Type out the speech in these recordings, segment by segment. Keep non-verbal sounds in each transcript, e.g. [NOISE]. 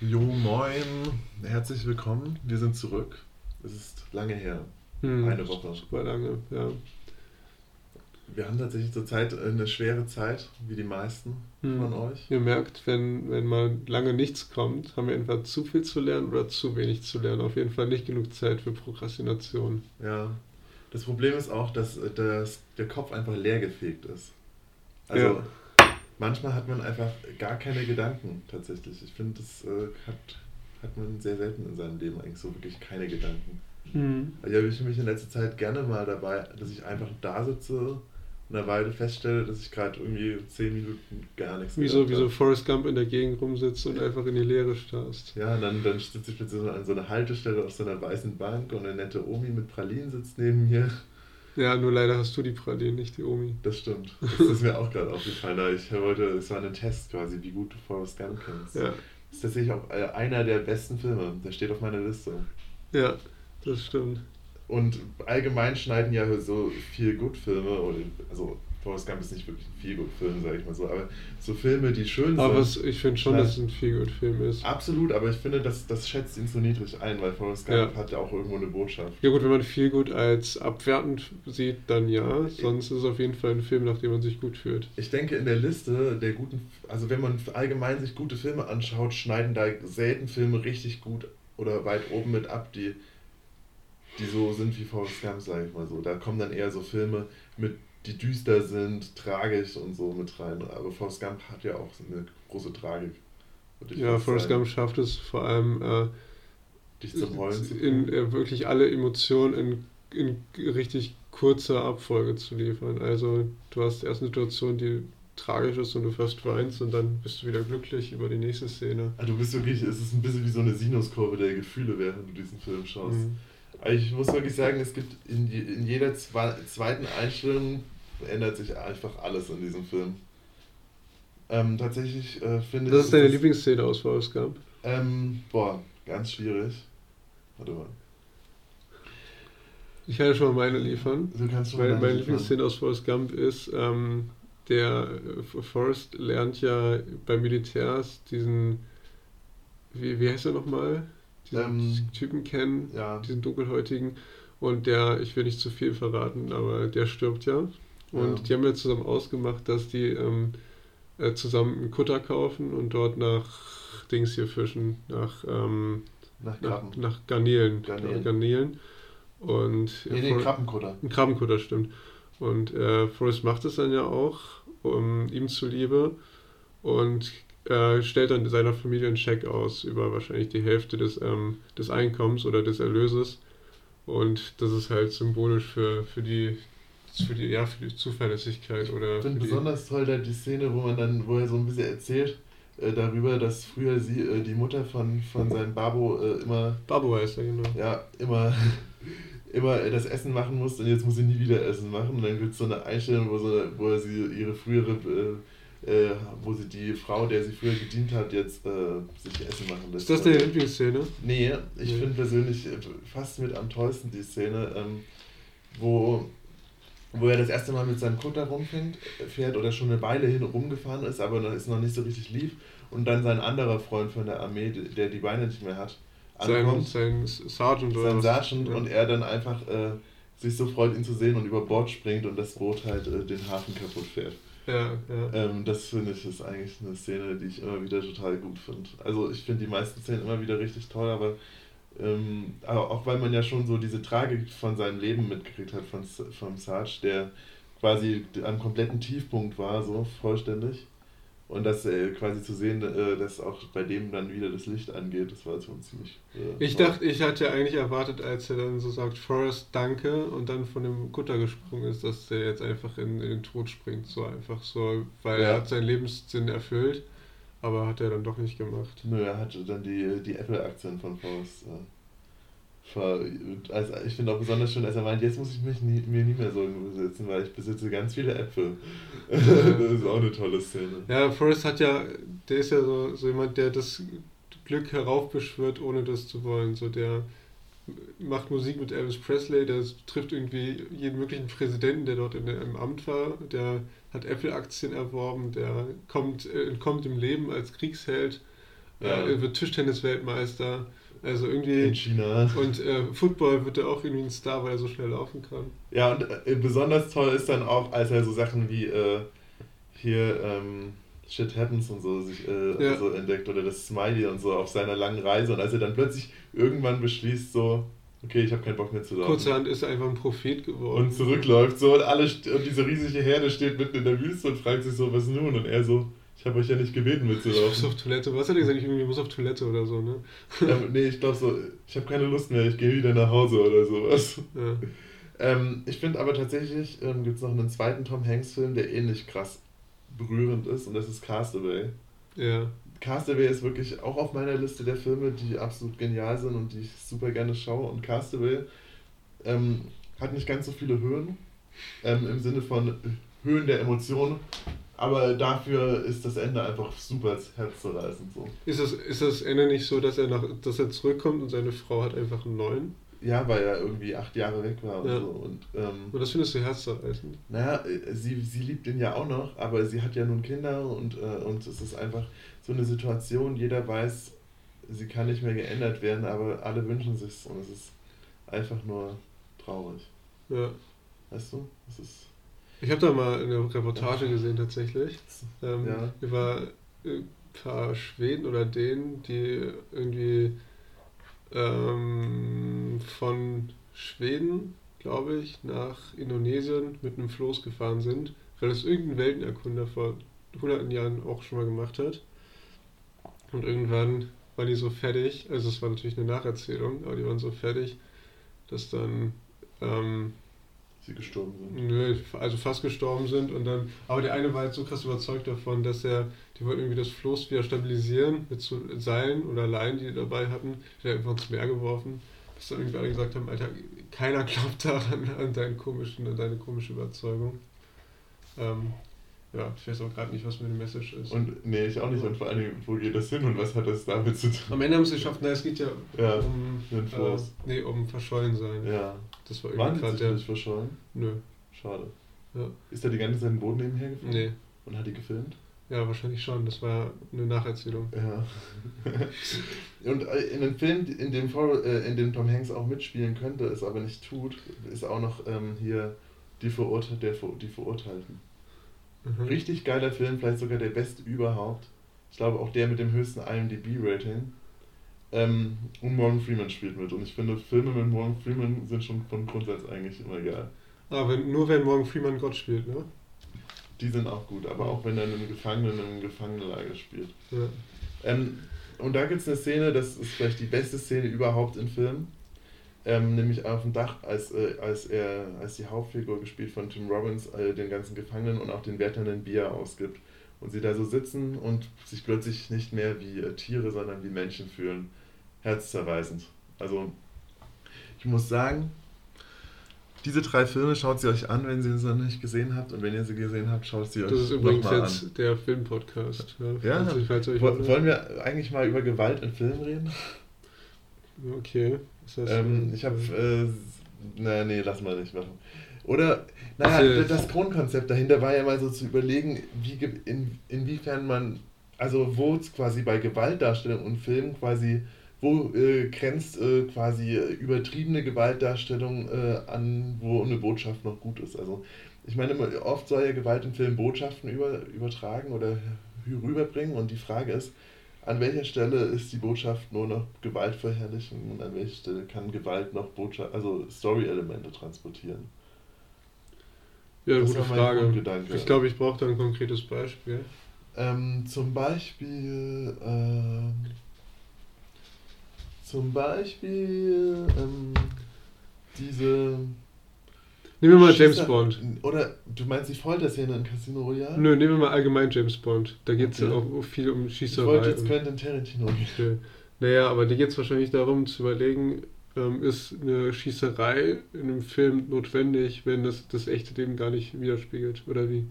Jo, moin, herzlich willkommen. Wir sind zurück. Es ist lange her. Hm, Eine Woche. Super lange, ja. Wir haben tatsächlich zurzeit eine schwere Zeit, wie die meisten Hm. von euch. Ihr merkt, wenn, wenn mal lange nichts kommt, haben wir entweder zu viel zu lernen oder zu wenig zu lernen. Auf jeden Fall nicht genug Zeit für Prokrastination. Ja. Das Problem ist auch, dass, äh, dass der Kopf einfach leergefegt ist. Also Ja. Manchmal hat man einfach gar keine Gedanken tatsächlich. Ich finde, das äh, hat, hat man sehr selten in seinem Leben eigentlich so wirklich keine Gedanken. Hm. Also ich erwische mich in letzter Zeit gerne mal dabei, dass ich einfach da sitze und eine Weile feststelle, dass ich gerade irgendwie zehn Minuten gar nichts Wie so, wie so. Forrest Gump in der Gegend rumsitzt und einfach in die Leere starrst. Ja, und dann, dann sitze ich plötzlich an so einer Haltestelle auf so einer weißen Bank und eine nette Omi mit Pralinen sitzt neben mir. Ja, nur leider hast du die Pralinen, nicht die Omi. Das stimmt. Das ist mir auch gerade aufgefallen. aber Ich wollte, es war ein Test quasi, wie gut du Forrest Gump kennst. Ja, Das ist tatsächlich auch äh, einer der besten Filme. Der steht auf meiner Liste. ja, das stimmt. Und allgemein schneiden ja so viel Good-Filme, oder also Forrest Gump ist nicht wirklich ein viel Good-Film, sage ich mal so, aber so Filme, die schön Aber sind. was, ich finde schon, dass es ein Feelgood-Film ist. Absolut, aber ich finde, das, das schätzt ihn so niedrig ein, weil Forrest Gump Ja. hat ja auch irgendwo eine Botschaft. Ja gut, wenn man Feelgood als abwertend sieht, dann ja. Sonst ist es auf jeden Fall ein Film, nach dem man sich gut fühlt. Ich denke, in der Liste der guten, also wenn man allgemein sich gute Filme anschaut, schneiden da selten Filme richtig gut oder weit oben mit ab, die, die so sind wie Forrest Gump, sage ich mal so. Da kommen dann eher so Filme mit, die düster sind, tragisch und so mit rein. Aber Forrest Gump hat ja auch eine große Tragik. Ja, Forrest. Gump schafft es vor allem äh, dich zum Heulen zu in äh, wirklich alle Emotionen in, in richtig kurzer Abfolge zu liefern. Also du hast erst eine Situation, die tragisch ist und du fast weinst und dann bist du wieder glücklich über die nächste Szene. Ah, Du bist wirklich, es ist ein bisschen wie so eine Sinuskurve der Gefühle, während du diesen Film schaust. Mhm. Ich muss wirklich sagen, es gibt in, in jeder zweiten Einstellung ändert sich einfach alles in diesem Film. Ähm, tatsächlich äh, finde Das ich. ist deine Lieblingsszene aus Forrest Gump. Ähm, boah, ganz schwierig. Warte mal. Ich kann ja schon mal meine liefern. Du kannst schon Meine, meine. Lieblingsszene aus Forrest Gump ist, ähm, der äh, Forrest lernt ja beim Militärs diesen, wie, wie heißt er nochmal? Diesen Ähm, Typen kennen, Ja, diesen dunkelhäutigen. Und der, ich will nicht zu viel verraten, aber der stirbt ja. Und Ja. die haben ja zusammen ausgemacht, dass die ähm, äh, zusammen einen Kutter kaufen und dort nach Dings hier fischen, nach, ähm, nach nach, nach Garnelen. Garnelen. Garnelen. Und Nee, nee, For- Krabbenkutter. ein Krabbenkutter, stimmt. Und äh, Forrest macht es dann ja auch, um ihm zuliebe. Und äh, stellt dann seiner Familie einen Scheck aus über wahrscheinlich die Hälfte des, ähm, des Einkommens oder des Erlöses. Und das ist halt symbolisch für, für die für die, ja, für die Zuverlässigkeit oder Ich finde besonders toll da die Szene, wo man dann, wo er so ein bisschen erzählt äh, darüber, dass früher sie, äh, die Mutter von, von seinem Babo äh, immer Babu heißt er, genau. ja, immer, [LAUGHS] immer das Essen machen muss und jetzt muss sie nie wieder Essen machen. Und dann gibt es so eine Einstellung, wo, so, wo sie ihre frühere, äh, äh, wo sie die Frau, der sie früher gedient hat, jetzt äh, sich Essen machen lässt. Ist das deine Lieblingsszene? Nee, ich Nee. finde persönlich äh, fast mit am tollsten die Szene, ähm, wo, wo er das erste Mal mit seinem Kutter rumfährt fährt oder schon eine Weile hin rumgefahren ist, aber dann ist noch nicht so richtig lief und dann sein anderer Freund von der Armee, der die Beine nicht mehr hat, Sein, ankommt sein Sergeant oder sein? Sergeant Ja. und er dann einfach äh, sich so freut, ihn zu sehen und über Bord springt und das Boot halt äh, den Hafen kaputt fährt. Ja, ja. Ähm, das finde ich ist eigentlich eine Szene, die ich immer wieder total gut finde. Also ich finde die meisten Szenen immer wieder richtig toll, aber, ähm, aber auch weil man ja schon so diese Tragik von seinem Leben mitgekriegt hat von, vom Sarge, der quasi am kompletten Tiefpunkt war, so vollständig. Und das äh, quasi zu sehen, äh, dass auch bei dem dann wieder das Licht angeht, das war schon ziemlich. Äh, Ich dachte, ich hatte eigentlich erwartet, als er dann so sagt, Forrest, danke, und dann von dem Kutter gesprungen ist, dass der jetzt einfach in, in den Tod springt, so einfach so, weil Ja. er hat seinen Lebenssinn erfüllt, aber hat er dann doch nicht gemacht. Nö, er hat dann die, die Apple-Aktien von Forrest. Äh, ver, also ich finde auch besonders schön, als er meint, jetzt muss ich mich nie, mir nie mehr Sorgen besitzen, weil ich besitze ganz viele Äpfel. [LAUGHS] das ist auch eine tolle Szene. Ja, Forrest hat ja, der ist ja so, so jemand, der das Glück heraufbeschwört, ohne das zu wollen, so der macht Musik mit Elvis Presley, der trifft irgendwie jeden möglichen Präsidenten, der dort in im Amt war, der hat Apple-Aktien erworben, der kommt, äh, entkommt im Leben als Kriegsheld Ja. Er wird Tischtennis-Weltmeister. Also irgendwie. In China. Und äh, Football wird er auch irgendwie ein Star, weil er so schnell laufen kann. Ja, und äh, besonders toll ist dann auch, als er so Sachen wie äh, hier ähm, Shit Happens und so sich äh, ja. so entdeckt oder das Smiley und so auf seiner langen Reise und als er dann plötzlich irgendwann beschließt, so, okay, ich habe keinen Bock mehr zu laufen. Kurzerhand ist er einfach ein Prophet geworden. Und zurückläuft so und, alle, und diese riesige Herde steht mitten in der Wüste und fragt sich so, was nun? Und er so, ich habe euch ja nicht gebeten mitzulaufen. Ich muss auf Toilette. Was hat er gesagt? Ich irgendwie muss auf Toilette oder so, ne? Ja, nee, ich glaube so, ich habe keine Lust mehr, ich gehe wieder nach Hause oder sowas. Ja. Ähm, ich finde aber tatsächlich, ähm, gibt es noch einen zweiten Tom Hanks-Film, der ähnlich krass berührend ist und das ist Castaway. Ja. Castaway ist wirklich auch auf meiner Liste der Filme, die absolut genial sind und die ich super gerne schaue. Und Castaway ähm, hat nicht ganz so viele Höhen ähm, im Sinne von Höhen der Emotionen, aber dafür ist das Ende einfach super herzzerreißend. So. Ist, das, ist das Ende nicht so, dass er, nach, dass er zurückkommt und seine Frau hat einfach einen neuen? Ja, weil er irgendwie acht Jahre weg war und ja. so. Und, ähm, und das findest du herzzerreißend? Naja, sie, sie liebt ihn ja auch noch, aber sie hat ja nun Kinder und, äh, und es ist einfach so eine Situation, jeder weiß, sie kann nicht mehr geändert werden, aber alle wünschen sich und es ist einfach nur traurig. Ja. Weißt du? Es ist ich habe da mal eine Reportage gesehen tatsächlich. Ähm, ja. Über ein paar Schweden oder Dänen, die irgendwie ähm, von Schweden, glaube ich, nach Indonesien mit einem Floß gefahren sind, weil das irgendein Weltenerkunder vor hunderten Jahren auch schon mal gemacht hat. Und irgendwann waren die so fertig, also es war natürlich eine Nacherzählung, aber die waren so fertig, dass dann ähm, sie gestorben sind. Nö, also fast gestorben sind und dann, aber der eine war halt so krass überzeugt davon, dass er, die wollten irgendwie das Floß wieder stabilisieren mit so Seilen oder Leinen, die die dabei hatten, die hat einfach ins Meer geworfen, bis dann irgendwie alle gesagt haben, Alter, keiner glaubt daran, an deinen komischen, an deine komische Überzeugung. Ähm, ja, ich weiß auch gerade nicht, was meine Message ist. Und nee, ich auch nicht. Und vor allen Dingen, wo geht das hin und was hat das damit zu tun? Am Ende haben sie es geschafft, na, es geht ja, ja um, äh, nee, um Verschollen sein. Ja. Das war irgendwie gerade der. nicht verschollen? Nö. Schade. Ja. Ist da die ganze Zeit im Boden nebenher gefilmt? Nee. Und hat die gefilmt? Ja, wahrscheinlich schon. Das war eine Nacherzählung. Ja. [LAUGHS] und äh, in einem Film, in dem, äh, in dem Tom Hanks auch mitspielen könnte, es aber nicht tut, ist auch noch ähm, hier die, Verurte der, die Verurteilten. Mhm. Richtig geiler Film, vielleicht sogar der beste überhaupt. Ich glaube auch der mit dem höchsten IMDb-Rating. Ähm, und Morgan Freeman spielt mit. Und ich finde, Filme mit Morgan Freeman sind schon von Grundsatz eigentlich immer geil. Aber ah, nur wenn Morgan Freeman Gott spielt, ne? Die sind auch gut, aber auch wenn er einen Gefangenen in Gefangenenlager spielt. Ja. Ähm, und da gibt es eine Szene, das ist vielleicht die beste Szene überhaupt in Filmen. Ähm, nämlich auf dem Dach, als, äh, als er, als die Hauptfigur gespielt von Tim Robbins äh, den ganzen Gefangenen und auch den Wärtern ein Bier ausgibt. Und sie da so sitzen und sich plötzlich nicht mehr wie äh, Tiere, sondern wie Menschen fühlen. Herzzerreißend. Also, ich muss sagen, diese drei Filme schaut sie euch an, wenn ihr sie noch nicht gesehen habt. Und wenn ihr sie gesehen habt, schaut sie euch an. Das ist übrigens jetzt an. der Filmpodcast. Ja, ja. wollen wir eigentlich mal über Gewalt in Filmen reden? Okay. Ähm, ich habe, äh, naja, nee, lass mal nicht machen. Oder, naja, das Grundkonzept dahinter war ja mal so zu überlegen, wie, in, inwiefern man, also wo es quasi bei Gewaltdarstellung und Film quasi, wo äh, grenzt äh, quasi übertriebene Gewaltdarstellung äh, an, wo eine Botschaft noch gut ist. Also ich meine, oft soll ja Gewalt im Film Botschaften über, übertragen oder rüberbringen und die Frage ist, an welcher Stelle ist die Botschaft nur noch Gewaltverherrlichung und an welcher Stelle kann Gewalt noch Botschaft, also Story-Elemente transportieren? Ja, das gute Frage. Ich glaube, ich brauche da ein konkretes Beispiel. Ähm, zum Beispiel, ähm, zum Beispiel ähm, diese Nehmen wir mal James Schießer, Bond. Oder du meinst die Folterszene in Casino Royale? Nö, nehmen wir mal allgemein James Bond. Da geht es okay. auch viel um Schießerei. Ich wollte jetzt Quentin Tarantino okay. Naja, aber da geht es wahrscheinlich darum zu überlegen, ähm, ist eine Schießerei in einem Film notwendig, wenn das das echte Leben gar nicht widerspiegelt, oder wie?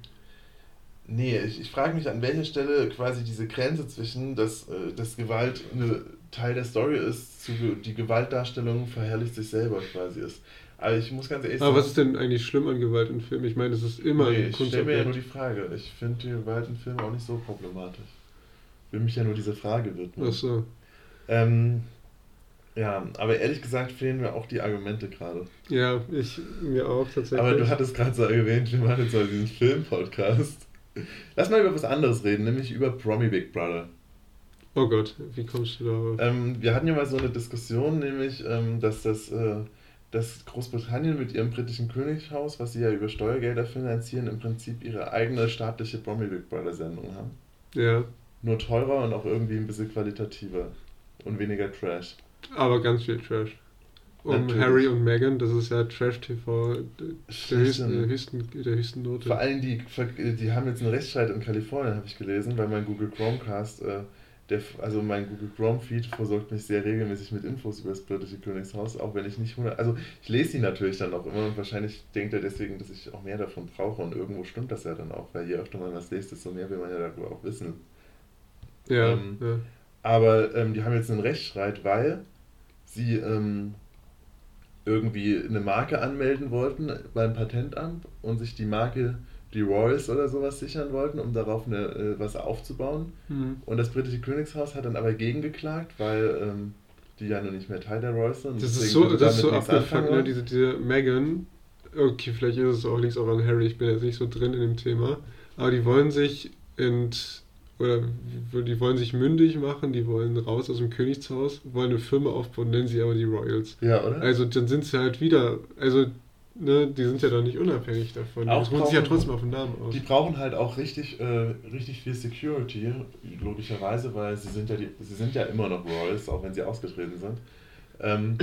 Nee, ich, ich frage mich, an welcher Stelle quasi diese Grenze zwischen, dass, äh, dass Gewalt eine Teil der Story ist, zu, die Gewaltdarstellung verherrlicht sich selber quasi ist. Aber ich muss ganz ehrlich sagen. Aber was ist denn eigentlich schlimm an Gewalt in Filmen? Ich meine, es ist immer nee, ein Ich stelle mir ja nur die Frage. Ich finde die Gewalt in Filmen auch nicht so problematisch. will mich ja nur dieser Frage widmen. Ach so. Ähm, ja, aber ehrlich gesagt fehlen mir auch die Argumente gerade. Ja, ich mir auch tatsächlich. Aber du hattest gerade so erwähnt, wir machen jetzt mal diesen Film-Podcast. Lass mal über was anderes reden, nämlich über Promi Big Brother. Oh Gott, wie kommst du darauf? Ähm, wir hatten ja mal so eine Diskussion, nämlich, ähm, dass das äh, dass Großbritannien mit ihrem britischen Königshaus, was sie ja über Steuergelder finanzieren, im Prinzip ihre eigene staatliche Promi Big Brother Sendung haben. Ja. Nur teurer und auch irgendwie ein bisschen qualitativer und weniger Trash. Aber ganz viel Trash. Um Natürlich. Harry und Meghan, das ist ja Trash-TV der höchsten, der, höchsten, der höchsten Note. Vor allem die, die haben jetzt einen Rechtsstreit in Kalifornien, habe ich gelesen, weil mein Google Chromecast, äh, der, also mein Google Chrome Feed versorgt mich sehr regelmäßig mit Infos über das britische Königshaus, auch wenn ich nicht 100, also ich lese die natürlich dann auch immer und wahrscheinlich denkt er deswegen, dass ich auch mehr davon brauche und irgendwo stimmt das ja dann auch, weil je öfter man was liest, desto mehr will man ja darüber auch wissen. ja, ähm, ja. Aber ähm, die haben jetzt einen Rechtsstreit, weil sie ähm, irgendwie eine Marke anmelden wollten beim Patentamt und sich die Marke die Royals oder sowas sichern wollten, um darauf eine, äh, was aufzubauen. Mhm. Und das britische Königshaus hat dann aber gegengeklagt, weil ähm, die ja noch nicht mehr Teil der Royals sind. Das ist so, das ist so nichts abgefuckt, ne? Diese, diese Meghan, okay, vielleicht ist es auch, liegt auch an Harry, ich bin jetzt nicht so drin in dem Thema, aber die wollen sich ent, oder die wollen sich mündig machen, die wollen raus aus dem Königshaus, wollen eine Firma aufbauen, nennen sie aber die Royals. Ja, oder? Also dann sind sie halt wieder, also ne, die sind ja dann nicht unabhängig davon. Die ruhen sich ja brauchen- trotzdem auf den Namen aus. Die brauchen halt auch richtig, äh, richtig viel Security, logischerweise, weil sie sind ja die, sie sind ja immer noch Royals, auch wenn sie ausgetreten sind. Ähm,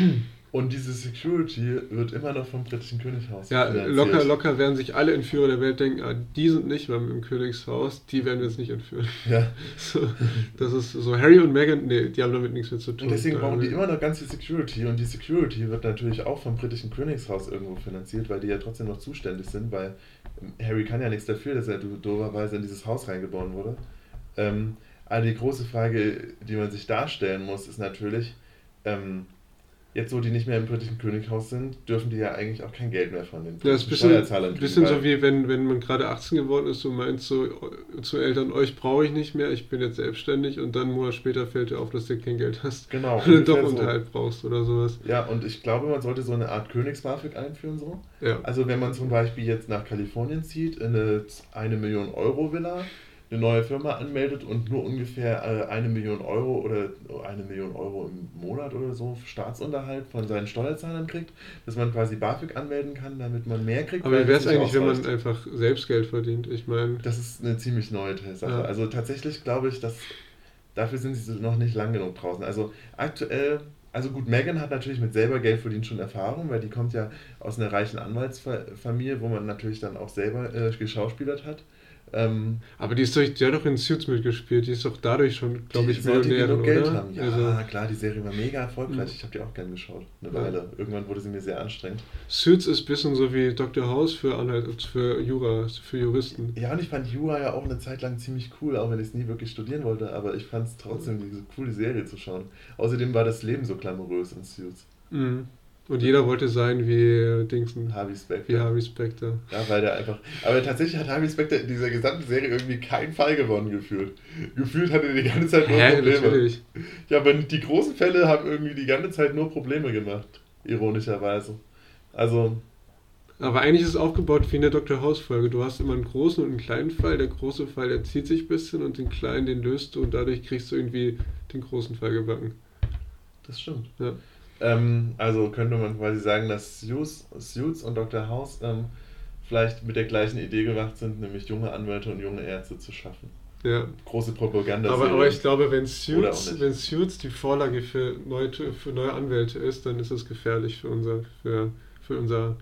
und diese Security wird immer noch vom britischen Königshaus Ja, finanziert. locker, locker werden sich alle Entführer der Welt denken, ah, die sind nicht mehr im Königshaus, die werden wir jetzt nicht entführen. Ja. [LAUGHS] So, das ist so, Harry und Meghan, nee, die haben damit nichts mehr zu tun. Und deswegen brauchen die immer noch ganz viel Security und die Security wird natürlich auch vom britischen Königshaus irgendwo finanziert, weil die ja trotzdem noch zuständig sind, weil Harry kann ja nichts dafür, dass er do- dooferweise in dieses Haus reingeboren wurde. Ähm, aber die große Frage, die man sich darstellen muss, ist natürlich, ähm, jetzt wo die nicht mehr im britischen Könighaus sind, dürfen die ja eigentlich auch kein Geld mehr von den Ja, das ist ein bisschen, Steuerzahlern kriegen, bisschen so wie wenn, wenn man gerade 18 geworden ist und meint so zu Eltern, euch brauche ich nicht mehr, ich bin jetzt selbstständig und dann einen Monat später fällt dir auf, dass du kein Geld hast. Genau, Oder doch ungefähr so. Unterhalt brauchst oder sowas. Ja, und ich glaube, man sollte so eine Art Königs-BAföG einführen, so. Ja. Also wenn man zum Beispiel jetzt nach Kalifornien zieht, in eine 1 Million Euro Villa, eine neue Firma anmeldet und nur ungefähr äh, eine Million Euro oder eine Million Euro im Monat oder so Staatsunterhalt von seinen Steuerzahlern kriegt, dass man quasi BAföG anmelden kann, damit man mehr kriegt. Aber wie wäre es eigentlich, wenn man einfach selbst Geld verdient? Ich meine, Das ist eine ziemlich neue Sache. Ja. Also tatsächlich glaube ich, dass dafür sind sie noch nicht lang genug draußen. Also aktuell, also gut, Megan hat natürlich mit selber Geld verdient schon Erfahrung, weil die kommt ja aus einer reichen Anwaltsfamilie, wo man natürlich dann auch selber äh, geschauspielert hat. Ähm, aber die, ist doch, die hat doch in Suits mitgespielt, die ist doch dadurch schon, glaube ich, Millionärin, genug Geld oder? haben. Ja, Also, klar, die Serie war mega erfolgreich. Mhm. Ich habe die auch gern geschaut, eine Ja. Weile. Irgendwann wurde sie mir sehr anstrengend. Suits ist ein bisschen so wie Dr. House für, für Jura, für Juristen. Ja, und ich fand Jura ja auch eine Zeit lang ziemlich cool, auch wenn ich es nie wirklich studieren wollte, aber ich fand es trotzdem diese coole Serie zu schauen. Außerdem war das Leben so glamourös in Suits. Mhm. Und jeder wollte sein wie Dingsen, Harvey Specter. wie Harvey Specter. Ja, weil der einfach. Aber tatsächlich hat Harvey Specter in dieser gesamten Serie irgendwie keinen Fall gewonnen gefühlt. Gefühlt hatte er die ganze Zeit nur Hä, Probleme. natürlich. Ja, aber die großen Fälle haben irgendwie die ganze Zeit nur Probleme gemacht. Ironischerweise. Also, Aber eigentlich ist es aufgebaut wie eine Dr. House-Folge. Du hast immer einen großen und einen kleinen Fall. Der große Fall, der zieht sich ein bisschen und den kleinen, den löst du und dadurch kriegst du irgendwie den großen Fall gebacken. das stimmt. Ja. Ähm, also könnte man quasi sagen, dass Suits, Suits und Dr. House ähm, vielleicht mit der gleichen Idee gemacht sind, nämlich junge Anwälte und junge Ärzte zu schaffen. Ja. Große Propaganda. Aber, aber ich glaube, wenn Suits, wenn Suits die Vorlage für neue, für neue Anwälte ist, dann ist es gefährlich für unser, für, für unser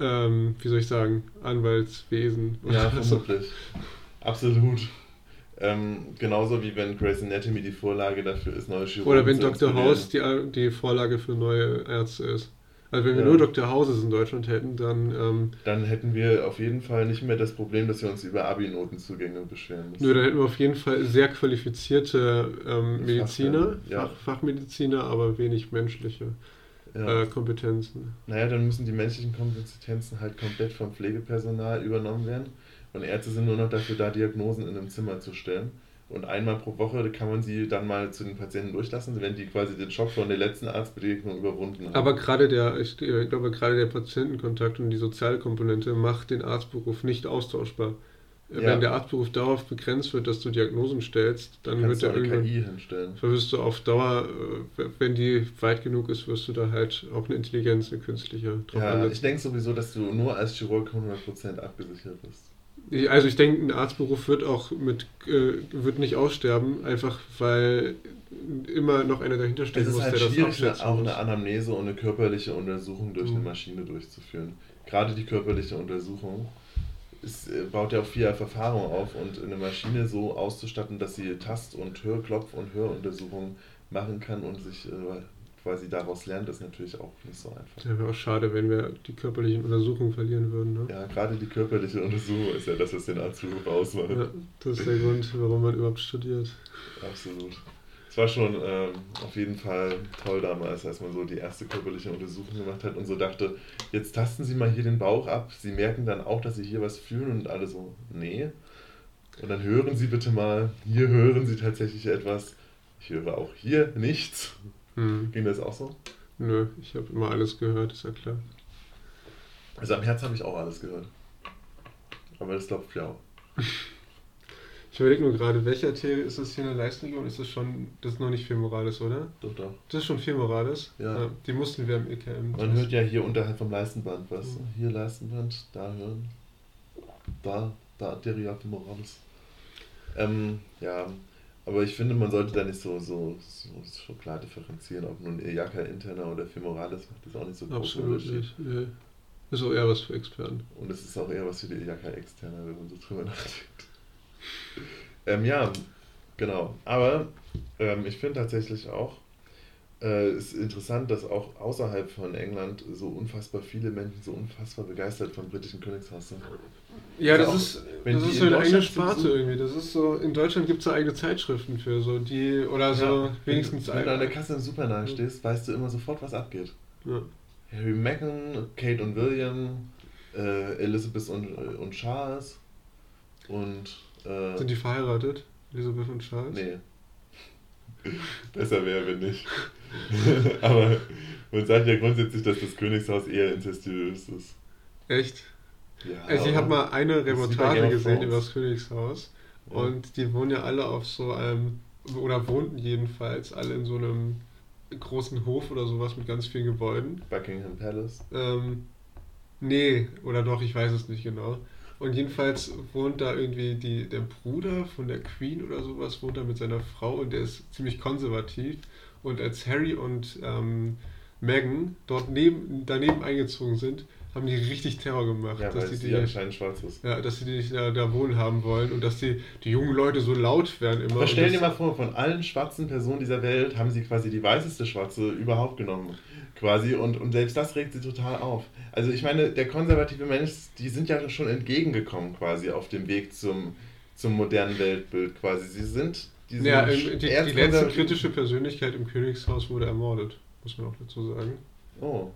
ähm, wie soll ich sagen, Anwaltswesen. Ja, oder [LAUGHS] so. vermutlich. Absolut. Ähm, genauso wie wenn Grey's Anatomy die Vorlage dafür ist, neue Chirurgen Oder wenn Dr. House die, die Vorlage für neue Ärzte ist. Also wenn wir Ja. nur Dr. Houses in Deutschland hätten, dann ähm, Dann hätten wir auf jeden Fall nicht mehr das Problem, dass wir uns über Abi-Notenzugänge beschweren müssen. Nö, dann hätten wir auf jeden Fall sehr qualifizierte ähm, Mediziner, ja. Fach, Fachmediziner, aber wenig menschliche ja. äh, Kompetenzen. Naja, dann müssen die menschlichen Kompetenzen halt komplett vom Pflegepersonal übernommen werden. Und Ärzte sind nur noch dafür da, Diagnosen in einem Zimmer zu stellen. Und einmal pro Woche kann man sie dann mal zu den Patienten durchlassen, wenn die quasi den Schock von der letzten Arztbegegnung überwunden haben. Aber gerade der, ich glaube, gerade der Patientenkontakt und die soziale Komponente macht den Arztberuf nicht austauschbar. Ja. Wenn der Arztberuf darauf begrenzt wird, dass du Diagnosen stellst, dann Kannst wird er irgendwann. KI hinstellen. Wirst du auf Dauer, äh, wenn die weit genug ist, wirst du da halt auch eine Intelligenz, eine künstliche drauf Ja, ansetzen. ich denke sowieso, dass du nur als Chirurg 100% abgesichert bist. Also ich denke, ein Arztberuf wird auch mit äh, wird nicht aussterben, einfach weil immer noch einer dahinter steht, es ist halt der das auch eine Anamnese und eine körperliche Untersuchung durch mhm. eine Maschine durchzuführen. Gerade die körperliche Untersuchung es äh, baut ja auch viel Erfahrung auf und eine Maschine so auszustatten, dass sie Tast- und Hörklopf- und Höruntersuchungen machen kann und sich äh, quasi daraus lernt, ist natürlich auch nicht so einfach. Ja, wäre auch schade, wenn wir die körperliche Untersuchung verlieren würden. Ne? Ja, gerade die körperliche Untersuchung ist ja das, was den Arztberuf ausmacht. Ja, das ist der Grund, warum man überhaupt studiert. Absolut war schon ähm, auf jeden Fall toll damals, als man so die erste körperliche Untersuchung gemacht hat und so dachte, jetzt tasten Sie mal hier den Bauch ab. Sie merken dann auch, dass Sie hier was fühlen und alle so, nee. Und dann hören Sie bitte mal, hier hören Sie tatsächlich etwas. Ich höre auch hier nichts. Hm. Ging das auch so? Nö, ich habe immer alles gehört, ist ja klar. Also am Herz habe ich auch alles gehört. Aber das klopft ja auch. [LAUGHS] Ich überlege nur gerade, welche Arterie ist das hier in der Leistregion? Ist das schon, das ist noch nicht femoralis, oder? Doch, doch. Das ist schon femoralis? Ja. ja die Muskeln werden EKM. Man hört ja hier unterhalb vom Leistenband was. Mhm. Hier Leistenband, da hören. Da, da Arteria femoralis. Ähm, ja, aber ich finde, man sollte da nicht so, so, so, so klar differenzieren, ob nun Iliaca interna oder femoralis macht das auch nicht so groß Absolut nicht. Nee. Ist auch eher was für Experten. Und es ist auch eher was für die Iliaca externa, wenn man so drüber [LAUGHS] nachdenkt. Ähm, ja, genau. Aber ähm, ich finde tatsächlich auch, äh, es ist interessant, dass auch außerhalb von England so unfassbar viele Menschen so unfassbar begeistert vom britischen Königshaus sind. Ja, das, also ist, das ist so eine eigene Sparte so, irgendwie. Das ist so, in Deutschland gibt es so eigene Zeitschriften für so die, oder so ja, wenigstens Wenn, wenn du an der Kasse im Supernahe stehst, weißt du immer sofort, was abgeht. Ja. Harry Meghan, Kate und William, äh, Elizabeth und, und Charles und äh, Sind die verheiratet? Elisabeth und Charles? Nee. [LAUGHS] Besser wäre, wenn nicht. [LAUGHS] aber man sagt ja grundsätzlich, dass das Königshaus eher incestuös ist. Echt? Ja. Also ich habe mal eine Reportage gesehen über das Königshaus ja. und die wohnen ja alle auf so einem, oder wohnten jedenfalls alle in so einem großen Hof oder sowas mit ganz vielen Gebäuden. Buckingham Palace? Ähm, nee, oder doch, ich weiß es nicht genau. Und jedenfalls wohnt da irgendwie die, der Bruder von der Queen oder sowas, wohnt da mit seiner Frau und der ist ziemlich konservativ. Und als Harry und ähm, Meghan dort neben, daneben eingezogen sind, haben die richtig Terror gemacht. Ja, dass die, die anscheinend schwarz ist. Ja, dass sie die nicht da, da wohnen haben wollen und dass die, die jungen Leute so laut werden immer. Aber stell dir mal vor, von allen schwarzen Personen dieser Welt haben sie quasi die weißeste Schwarze überhaupt genommen quasi und, und selbst das regt sie total auf. Also ich meine, der konservative Mensch, die sind ja schon entgegengekommen quasi auf dem Weg zum, zum modernen Weltbild quasi. Sie sind die, ja, die, die letzte kritische Persönlichkeit im Königshaus wurde ermordet, muss man auch dazu sagen. Oh.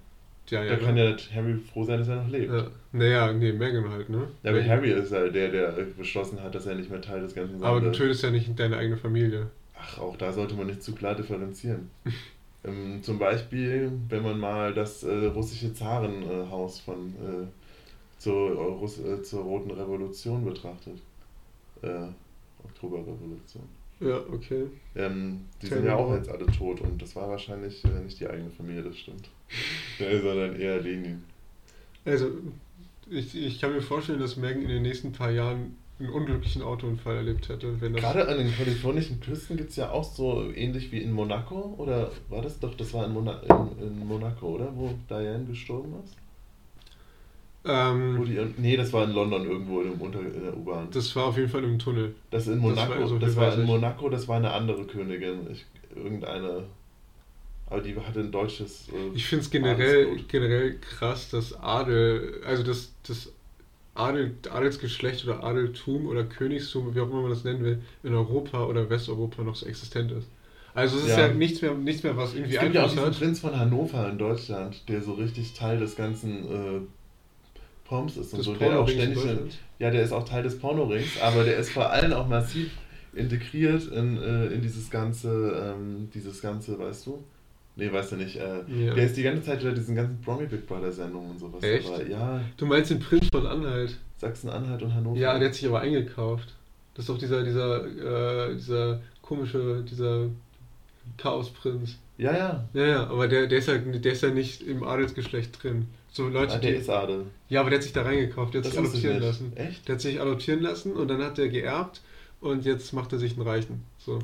Ja, ja, da kann ja Harry froh sein, dass er noch lebt. Ja. Naja, nee, Meghan halt, ne? Ja, aber Harry ist ja der, der beschlossen hat, dass er nicht mehr Teil des ganzen Sandes Aber du tötest ja nicht deine eigene Familie. Ach, auch da sollte man nicht zu klar differenzieren. [LAUGHS] Ähm, zum Beispiel, wenn man mal das äh, russische Zarenhaus äh, von äh, zur, Russ äh, zur Roten Revolution betrachtet. Äh, Oktoberrevolution. Ja, okay. Ähm, die Tell sind ja auch jetzt alle tot und das war wahrscheinlich äh, nicht die eigene Familie, das stimmt. [LAUGHS] sondern eher Lenin. Also, ich, ich kann mir vorstellen, dass Megan in den nächsten paar Jahren einen unglücklichen Autounfall erlebt hätte. Wenn das Gerade an den kalifornischen Küsten gibt es ja auch so ähnlich wie in Monaco, oder war das doch, das war in, Mona in, in Monaco, oder? Wo Diane gestorben ist? Ähm, die, nee, das war in London irgendwo in, unter, in der U-Bahn. Das war auf jeden Fall im Tunnel. Das in Monaco, das war, also das war in Monaco, das war eine andere Königin. Ich, irgendeine. Aber die hatte ein deutsches. Äh, ich finde es generell, generell krass, dass Adel, also das, das Adel, Adelsgeschlecht oder Adeltum oder Königstum, wie auch immer man das nennen will, in Europa oder Westeuropa noch so existent ist. Also es ist ja, ja nichts, mehr, nichts mehr, was irgendwie Es gibt ja auch diesen Prinz von Hannover in Deutschland, der so richtig Teil des ganzen äh, Poms ist und so. Der auch ständig, ja, der ist auch Teil des Pornorings, aber der ist vor allem auch massiv integriert in, äh, in dieses ganze, ähm, dieses ganze, weißt du? Nee, weißt du nicht. Äh, ja. Der ist die ganze Zeit wieder diesen ganzen Promi Big Brother Sendungen und sowas. Echt? Aber, ja. Du meinst den Prinz von Anhalt? Sachsen-Anhalt und Hannover. Ja, der hat sich aber eingekauft. Das ist doch dieser, dieser, äh, dieser komische, dieser Chaosprinz. Ja, ja. Ja, ja, aber der, der, ist ja, der ist ja nicht im Adelsgeschlecht drin. So Leute, ah, der die, ist Adel. Ja, aber der hat sich da reingekauft, der hat das sich adoptieren lassen. Echt? Der hat sich adoptieren lassen und dann hat er geerbt und jetzt macht er sich einen Reichen. So.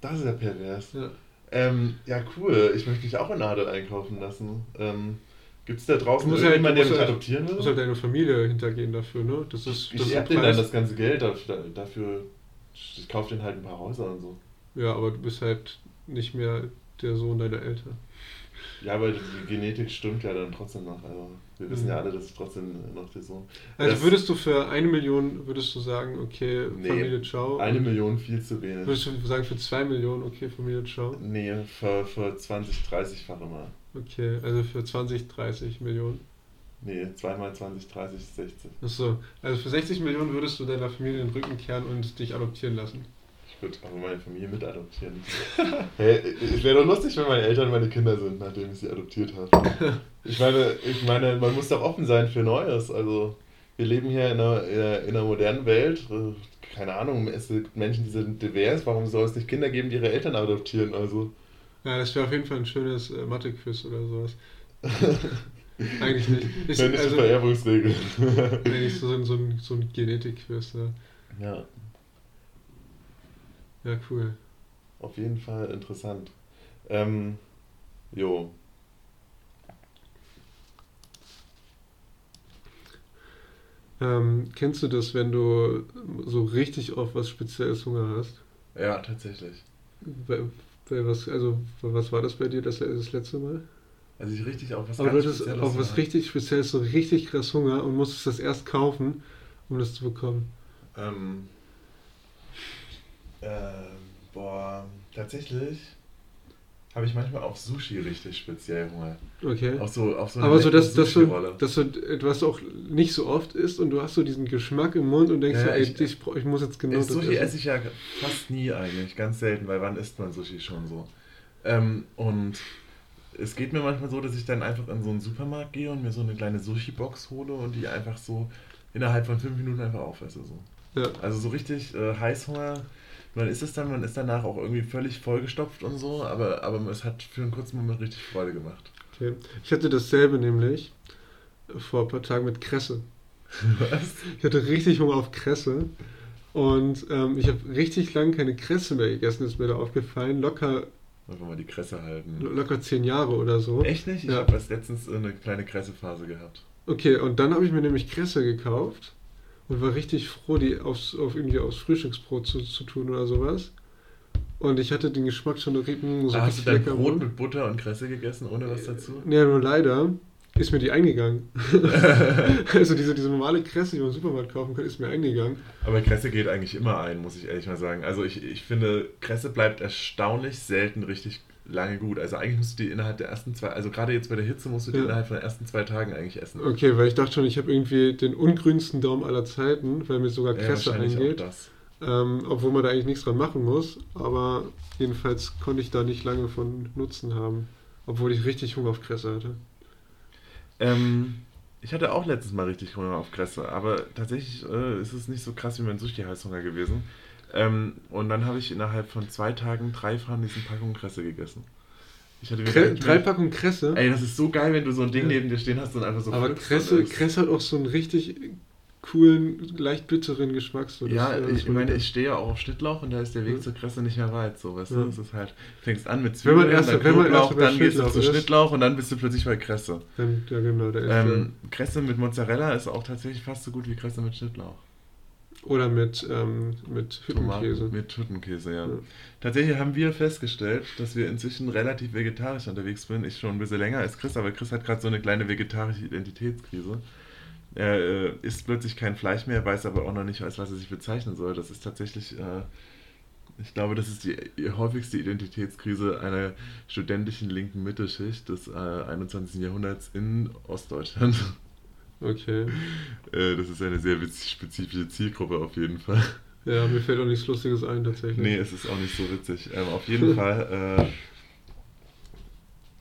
Das ist ja pervers. Ja. Ähm, ja, cool. Ich möchte mich auch in Adel einkaufen lassen. Ähm, Gibt es da draußen halt, jemanden, der mich halt, adoptieren will? Du musst halt deine Familie hintergehen dafür, ne? Das ist, das ich erbe denen dann das ganze Geld dafür. dafür ich kaufe denen halt ein paar Häuser und so. Ja, aber du bist halt nicht mehr der Sohn deiner Eltern. Ja, aber die Genetik stimmt ja dann trotzdem noch. Also wir wissen mhm. ja alle, dass es trotzdem noch der Sohn. Also das würdest du für eine Million, würdest du sagen, okay, nee, Familie Ciao? Eine Million viel zu wenig. Würdest du sagen für zwei Millionen, okay, Familie Ciao? Nee, für, für 20, 30-fache mal. Okay, also für 20, 30 Millionen. Nee, zweimal 20, 30, 60. Achso, also für 60 Millionen würdest du deiner Familie den Rücken kehren und dich adoptieren lassen. Ich würde aber meine Familie mit adoptieren. [LAUGHS] hey, es wäre doch lustig, wenn meine Eltern meine Kinder sind, nachdem ich sie adoptiert habe. Ich meine, ich meine, man muss doch offen sein für Neues. Also, wir leben hier in einer, in einer modernen Welt. Keine Ahnung, es gibt Menschen, die sind divers. Warum soll es nicht Kinder geben, die ihre Eltern adoptieren? Also. Ja, das wäre auf jeden Fall ein schönes äh, Mathe-Quiz oder sowas. [LAUGHS] Eigentlich nicht. Ich, Wenn nicht also, Vererbungsregeln. Eigentlich so, so ein, so ein Genetik-Quiz. Ja. ja. Ja, cool. Auf jeden Fall interessant. Ähm, jo. Ähm, kennst du das, wenn du so richtig auf was Spezielles Hunger hast? Ja, tatsächlich. Bei, bei was, also, was war das bei dir das, das letzte Mal? Also ich richtig auf was Aber du hattest auf was richtig Spezielles, so richtig krass Hunger und musstest das erst kaufen, um das zu bekommen. Ähm, ähm, boah, tatsächlich habe ich manchmal auf Sushi richtig speziell Hunger. Okay. Auf so, auf so eine Aber so, dass, dass, du, dass du etwas auch nicht so oft isst und du hast so diesen Geschmack im Mund und denkst ja, so, ey, ich, ich, ich, muss jetzt genau das Sushi essen. esse ich ja fast nie eigentlich, ganz selten, weil wann isst man Sushi schon so? Ähm, und es geht mir manchmal so, dass ich dann einfach in so einen Supermarkt gehe und mir so eine kleine Sushi-Box hole und die einfach so innerhalb von fünf Minuten einfach aufesse. So. Ja. Also so richtig äh, Heißhunger man ist es dann, man ist danach auch irgendwie völlig vollgestopft und so, aber, aber es hat für einen kurzen Moment richtig Freude gemacht. Okay. Ich hatte dasselbe nämlich vor ein paar Tagen mit Kresse. Was? Ich hatte richtig Hunger auf Kresse. Und ähm, ich habe richtig lange keine Kresse mehr gegessen, ist mir da aufgefallen. Locker. Einfach mal die Kresse halten. Locker zehn Jahre oder so. Echt nicht? Ich ja. habe erst letztens eine kleine Kressephase gehabt. Okay, und dann habe ich mir nämlich Kresse gekauft und war richtig froh, die aufs, auf irgendwie aufs Frühstücksbrot zu, zu tun oder sowas. Und ich hatte den Geschmack schon so ah, Hast du dein Brot mit Butter und Kresse gegessen, ohne was dazu? Ja, nur leider ist mir die eingegangen. [LAUGHS] also diese, diese normale Kresse, die man im Supermarkt kaufen kann, ist mir eingegangen. Aber Kresse geht eigentlich immer ein, muss ich ehrlich mal sagen. Also ich, ich finde, Kresse bleibt erstaunlich selten richtig lange gut. Also eigentlich musst du die innerhalb der ersten zwei, also gerade jetzt bei der Hitze musst du die ja. innerhalb von den ersten zwei Tagen eigentlich essen. Okay, weil ich dachte schon, ich habe irgendwie den ungrünsten Daumen aller Zeiten, weil mir sogar Kresse ja, eingeht. Ähm, obwohl man da eigentlich nichts dran machen muss. Aber jedenfalls konnte ich da nicht lange von Nutzen haben. Obwohl ich richtig Hunger auf Kresse hatte. Ähm, ich hatte auch letztes Mal richtig Hunger auf Kresse, aber tatsächlich äh, ist es nicht so krass wie mein Sushi-Heißhunger gewesen. Ähm, und dann habe ich innerhalb von zwei Tagen drei von diesen Packungen Kresse gegessen. Ich hatte Kre drei Packungen Kresse? Ey, das ist so geil, wenn du so ein Ding ja. neben dir stehen hast und einfach so. Aber Kresse, Kresse hat auch so einen richtig coolen, leicht bitteren Geschmack. So, ja, ich meine, ich stehe ja auch auf Schnittlauch und da ist der Weg ja. zur Kresse nicht mehr weit. So, weißt ja. du? Es ist halt, fängst an mit Zwiebeln, wenn man erst, dann wenn man erst dann gehst du zu Schnittlauch und dann bist du plötzlich bei Kresse. Dann, ja, genau, da ist ähm, Kresse mit Mozzarella ist auch tatsächlich fast so gut wie Kresse mit Schnittlauch. Oder mit, ähm, mit Hüttenkäse. mit Hüttenkäse, ja. ja. Tatsächlich haben wir festgestellt, dass wir inzwischen relativ vegetarisch unterwegs sind. Ich schon ein bisschen länger als Chris, aber Chris hat gerade so eine kleine vegetarische Identitätskrise. Er äh, isst plötzlich kein Fleisch mehr, weiß aber auch noch nicht, als was er sich bezeichnen soll. Das ist tatsächlich, äh, ich glaube, das ist die, die häufigste Identitätskrise einer studentischen linken Mittelschicht des äh, 21. Jahrhunderts in Ostdeutschland. Okay. Äh, das ist eine sehr spezifische Zielgruppe auf jeden Fall. Ja, mir fällt auch nichts Lustiges ein tatsächlich. Nee, es ist auch nicht so witzig. Ähm, auf jeden [LAUGHS] Fall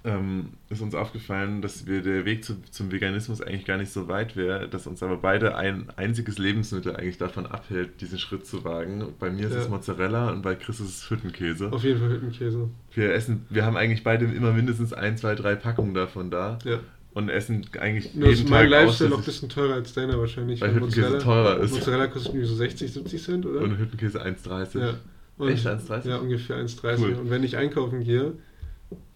äh, ähm, ist uns aufgefallen, dass wir der Weg zu, zum Veganismus eigentlich gar nicht so weit wäre, dass uns aber beide ein einziges Lebensmittel eigentlich davon abhält, diesen Schritt zu wagen. Bei mir ist Ja. es Mozzarella und bei Chris ist es Hüttenkäse. Auf jeden Fall Hüttenkäse. Wir essen, wir haben eigentlich beide immer mindestens ein, zwei, drei Packungen davon da Ja. Und essen eigentlich Nur ist jeden mein Tag Lifestyle noch ein bisschen teurer als deiner wahrscheinlich. Weil weil Hüttenkäse Mozzarella- teurer ist. Mozzarella kostet irgendwie so 60, 70 Cent, oder? und Hüttenkäse 1,30. ja. Und, Echt 1,30? Ja, ungefähr 1,30. Cool. Und wenn ich einkaufen gehe,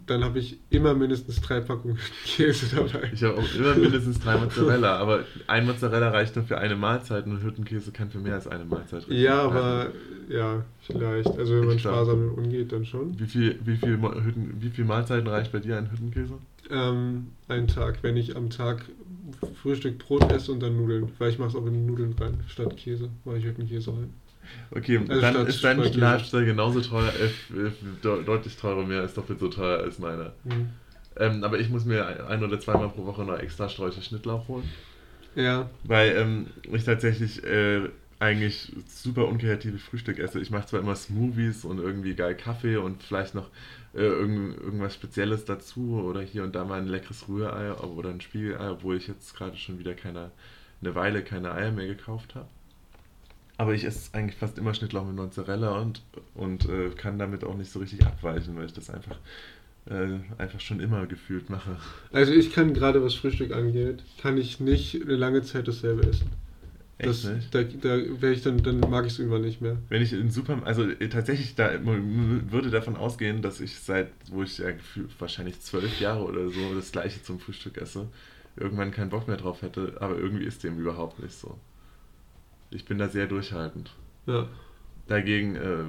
dann habe ich immer mindestens drei Packungen Käse dabei. Ich habe auch immer mindestens drei Mozzarella, aber ein Mozzarella reicht nur für eine Mahlzeit und Hüttenkäse kann für mehr als eine Mahlzeit reichen. Ja, aber ja, vielleicht. Also wenn man Ich glaub- sparsam damit umgeht, dann schon. Wie viel, wie, viel Hütten, wie viel Mahlzeiten reicht bei dir ein Hüttenkäse? Ähm, einen Tag, wenn ich am Tag Frühstück Brot esse und dann Nudeln. Weil ich mache es auch in Nudeln rein. Statt Käse mache ich Hüttenkäse rein. Okay, Also dann ist dein. Lifestyle genauso teuer, äh, äh, de deutlich teurer, mehr als doppelt so teuer als meiner. Hm. Ähm, aber ich muss mir ein ein oder zweimal pro Woche noch extra Sträucher Schnittlauch holen. Ja, Weil ähm, ich tatsächlich äh, eigentlich super unkreatives Frühstück esse. Ich mache zwar immer Smoothies und irgendwie geil Kaffee und vielleicht noch äh, irgend, irgendwas Spezielles dazu oder hier und da mal ein leckeres Rührei oder ein Spiegelei, obwohl ich jetzt gerade schon wieder keine, eine Weile keine Eier mehr gekauft habe. Aber ich esse eigentlich fast immer Schnittlauch mit Mozzarella und, und äh, kann damit auch nicht so richtig abweichen, weil ich das einfach, äh, einfach schon immer gefühlt mache. also ich kann gerade was Frühstück angeht, kann ich nicht eine lange Zeit dasselbe essen. Das, nicht? da, da werde ich dann, dann mag ich es irgendwann nicht mehr. Wenn ich in Supermarkt, also äh, tatsächlich, da würde davon ausgehen, dass ich seit, wo ich ja wahrscheinlich zwölf Jahre oder so das gleiche zum Frühstück esse, irgendwann keinen Bock mehr drauf hätte, aber irgendwie ist dem überhaupt nicht so. Ich bin da sehr durchhaltend. Ja, Dagegen, äh,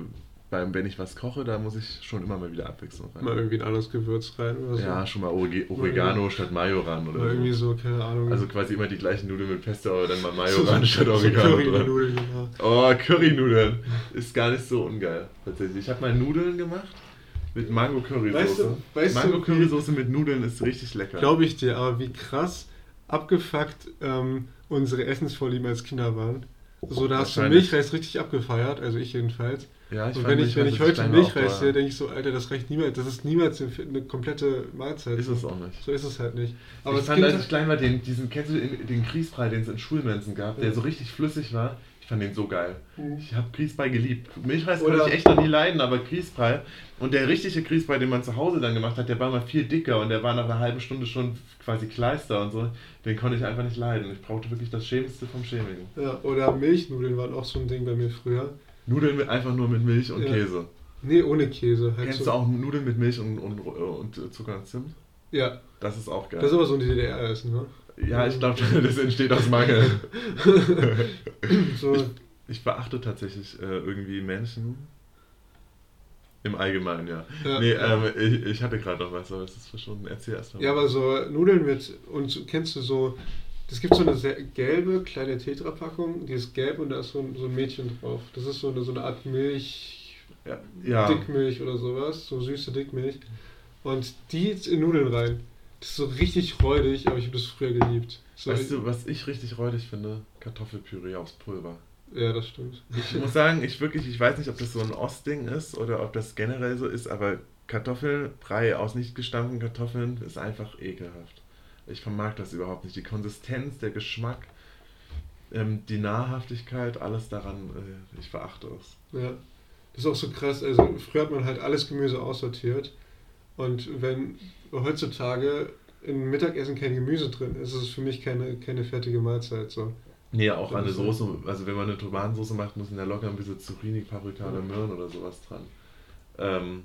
beim, wenn ich was koche, da muss ich schon immer mal wieder Abwechslung rein. mal irgendwie ein anderes Gewürz rein oder so. Ja, schon mal Oregano statt Mayo ran Oder oder irgendwie so. so, keine Ahnung. Also quasi immer die gleichen Nudeln mit Pesto, aber dann mal Mayo so, statt so Oregano dran. Curry-Nudeln, ja. Oh, Currynudeln. Ist gar nicht so ungeil, tatsächlich. Ich habe mal Nudeln gemacht mit Mango Currysoße. Weißt du- weißt Mango Currysoße mit Nudeln ist richtig lecker. Glaube ich dir, aber wie krass abgefuckt ähm, unsere Essensvorlieben als Kinder waren. So, da hast du. Milchreis richtig abgefeiert, also ich jedenfalls. ja, Und fand wenn ich, wenn ich heute Milchreis sehe, denke ich so, Alter, das reicht niemals, das ist niemals eine komplette Mahlzeit. Ist es auch nicht. So ist es halt nicht. Aber ich fand, Kind als ich klein war, den, diesen, kennst du den, Grießbrei, den es in Schulmensen gab, der Ja. so richtig flüssig war? Ich fand den so geil. Mhm. Ich habe Grießbrei geliebt. Milchreis Oder- konnte ich echt noch nie leiden, aber Grießbrei und der richtige Grießbrei, den man zu Hause dann gemacht hat, der war mal viel dicker und der war nach einer halben Stunde schon quasi Kleister und so. Den konnte ich einfach nicht leiden. Ich brauchte wirklich das Schämste vom Schämigen. Ja, oder Milchnudeln waren auch so ein Ding bei mir früher. Nudeln mit, einfach nur mit Milch und Ja. Käse. Nee, ohne Käse. Halt Kennst so. du auch Nudeln mit Milch und, und, und Zucker und Zimt? Ja, Das ist auch geil. das ist aber so ein DDR-Essen, ne? Ja, ich glaube, [LAUGHS] das entsteht aus Mangel. [LAUGHS] So, Ich, ich beachte tatsächlich äh, irgendwie Menschen. Im Allgemeinen, ja. Ja. nee, ähm, ich, ich hatte gerade noch was, aber es ist verschwunden. Erzähl erst mal. ja, aber so Nudeln mit, und kennst du so, es gibt so eine sehr gelbe kleine Tetra-Packung, die ist gelb und da ist so ein, so ein Mädchen drauf. Das ist so eine, so eine Art Milch, ja, ja. Dickmilch oder sowas, so süße Dickmilch. Und die jetzt in Nudeln rein. Das ist so richtig räudig, aber ich habe das früher geliebt. So, Weißt du, was ich richtig räudig finde? Kartoffelpüree aus Pulver. Ja, das stimmt. Ich muss sagen, ich wirklich, ich weiß nicht, ob das so ein Ostding ist oder ob das generell so ist, aber Kartoffelbrei aus nicht gestampften Kartoffeln ist einfach ekelhaft. Ich vermag das überhaupt nicht. Die Konsistenz, der Geschmack, ähm, die Nahrhaftigkeit, alles daran, äh, ich verachte es. Ja. Das ist auch so krass. Also früher hat man halt alles Gemüse aussortiert. Und wenn heutzutage im Mittagessen kein Gemüse drin ist, ist es für mich keine, keine fertige Mahlzeit. So. Nee, auch an eine. Soße, also wenn man eine Tomatensauce macht, müssen da locker ein bisschen Zucchini, Paprika oder Möhren oder sowas dran. Ähm,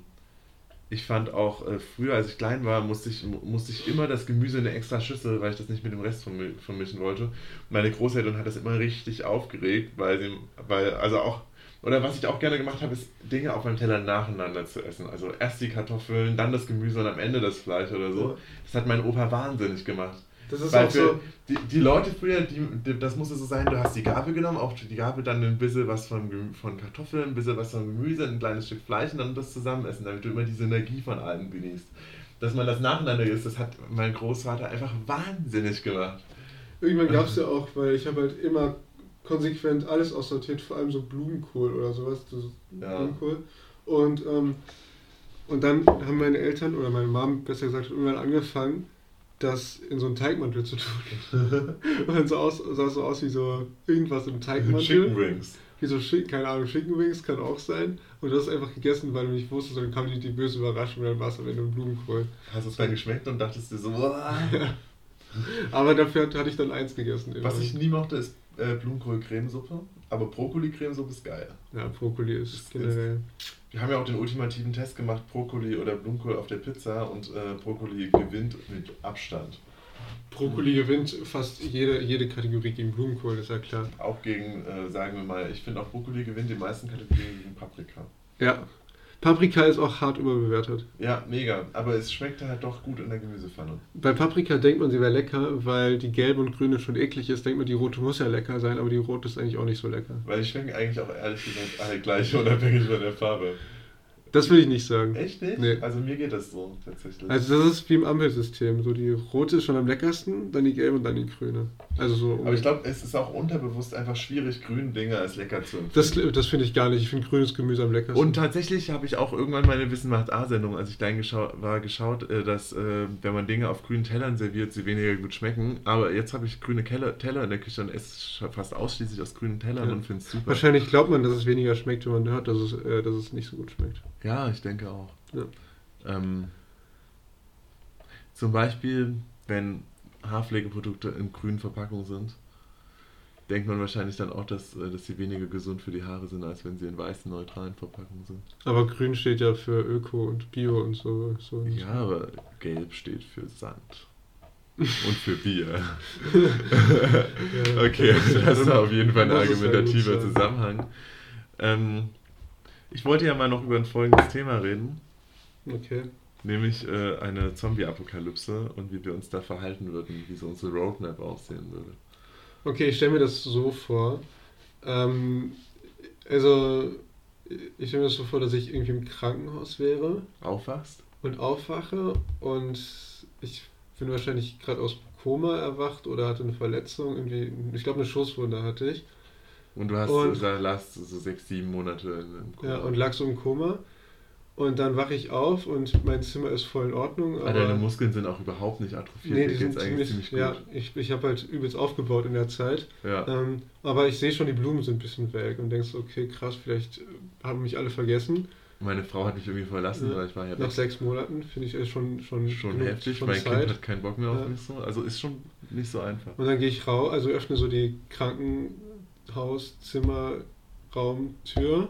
ich fand auch äh, früher, als ich klein war, musste ich, mu- musste ich immer das Gemüse in eine extra Schüssel, weil ich das nicht mit dem Rest vermi- vermischen wollte. Meine Großeltern hat das immer richtig aufgeregt, weil sie, weil, also auch, oder was ich auch gerne gemacht habe, ist Dinge auf meinem Teller nacheinander zu essen. Also erst die Kartoffeln, dann das Gemüse und am Ende das Fleisch oder so. Das hat mein Opa wahnsinnig gemacht. Das ist Weil auch für so. die, die Leute früher, die, die, das musste so sein, du hast die Gabel genommen, auf die Gabel dann ein bisschen was von, von Kartoffeln, ein bisschen was von Gemüse, ein kleines Stück Fleisch und dann das zusammen essen, damit du immer die Synergie von allem genießt. Dass man das nacheinander isst, das hat mein Großvater einfach wahnsinnig gemacht. Irgendwann gab es ja auch, weil ich habe halt immer konsequent alles aussortiert, vor allem so Blumenkohl oder sowas. So Ja. Blumenkohl. Und, ähm, und dann haben meine Eltern oder meine Mom besser gesagt irgendwann angefangen, das in so einen Teigmantel zu tun. [LAUGHS] Und dann sah, aus, sah es so aus wie so irgendwas im Teigmantel. Chicken Wings. Wie so keine Ahnung, Chicken Wings kann auch sein. Und das ist einfach gegessen, weil du nicht wusstest, dann kam die, die böse Überraschung, dann war es am Ende ein Blumenkohl. Hast du es dann geschmeckt und dachtest dir so, "Uah." [LAUGHS] Aber dafür hatte ich dann eins gegessen. was immerhin. ich nie mochte, ist äh, Blumenkohl-Cremesuppe. Aber Brokkoli-Cremesuppe ist geil. Ja, Brokkoli ist Ist- generell. Wir haben ja auch den ultimativen Test gemacht, Brokkoli oder Blumenkohl auf der Pizza und äh, Brokkoli gewinnt mit Abstand. Brokkoli gewinnt fast jede, jede Kategorie gegen Blumenkohl, ist ja klar. Auch gegen, äh, sagen wir mal, ich finde auch Brokkoli gewinnt die meisten Kategorien gegen Paprika. Ja. Paprika ist auch hart überbewertet. Ja, mega. Aber es schmeckt halt doch gut in der Gemüsepfanne. Bei Paprika denkt man, sie wäre lecker, weil die gelbe und grüne schon eklig ist. Denkt man, die rote muss ja lecker sein, aber die rote ist eigentlich auch nicht so lecker. Weil die schmecken eigentlich auch ehrlich gesagt alle gleich, [LAUGHS] unabhängig von der Farbe. Das will ich nicht sagen. Echt nicht? Nee. Also mir geht das so tatsächlich. Also das ist wie im Ampelsystem. So die rote ist schon am leckersten, dann die gelbe und dann die grüne. Also so. Aber ich glaube, es ist auch unterbewusst einfach schwierig, grüne Dinge als lecker zu empfinden. das, das finde ich gar nicht. Ich finde grünes Gemüse am leckersten. Und tatsächlich habe ich auch irgendwann meine Wissen macht A-Sendung, als ich klein geschau war, geschaut, äh, dass äh, wenn man Dinge auf grünen Tellern serviert, sie weniger gut schmecken. Aber jetzt habe ich grüne Teller in der Küche und esse fast ausschließlich aus grünen Tellern Ja. und finde es super. Wahrscheinlich glaubt man, dass es weniger schmeckt, wenn man hört, dass es, äh, dass es nicht so gut schmeckt. Ja, ich denke auch. Ja. Ähm, zum Beispiel, wenn Haarpflegeprodukte in grünen Verpackungen sind, denkt man wahrscheinlich dann auch, dass, äh, dass sie weniger gesund für die Haare sind, als wenn sie in weißen, neutralen Verpackungen sind. Aber grün steht ja für Öko und Bio und so. so Ja, aber gelb steht für Sand. Und für Bier. [LAUGHS] [LAUGHS] Ja, Okay, das ist auf jeden Fall ein argumentativer. Zusammenhang. Ähm, ich wollte ja mal noch über ein folgendes Thema reden, Okay. nämlich äh, eine Zombie-Apokalypse und wie wir uns da verhalten würden, wie so unsere Roadmap aussehen würde. Okay, ich stelle mir das so vor. Ähm, also, ich stelle mir das so vor, dass ich irgendwie im Krankenhaus wäre Aufwachst? und aufwache und ich bin wahrscheinlich gerade aus Koma erwacht oder hatte eine Verletzung, irgendwie, ich glaube eine Schusswunde hatte ich. Und du hast Und- da last so sechs, sieben Monate im Koma. Ja, und lag so im Koma. Und dann wache ich auf und mein Zimmer ist voll in Ordnung. Aber Aber deine Muskeln sind auch überhaupt nicht atrophiert. nee, die sind eigentlich ziemlich, gut. ja, ich, ich habe halt übelst aufgebaut in der Zeit. Ja. Ähm, aber ich sehe schon, die Blumen sind ein bisschen welk und denkst, okay, krass, vielleicht haben mich alle vergessen. Meine Frau hat mich irgendwie verlassen, weil ich war ja Nach weg. sechs Monaten finde ich es schon, schon, Schon genug- heftig. schon mein Zeit. Kind hat keinen Bock mehr auf Ja. mich so. Also ist schon nicht so einfach. Und dann gehe ich raus, also öffne so die Krankenhaus, Zimmer, Raumtür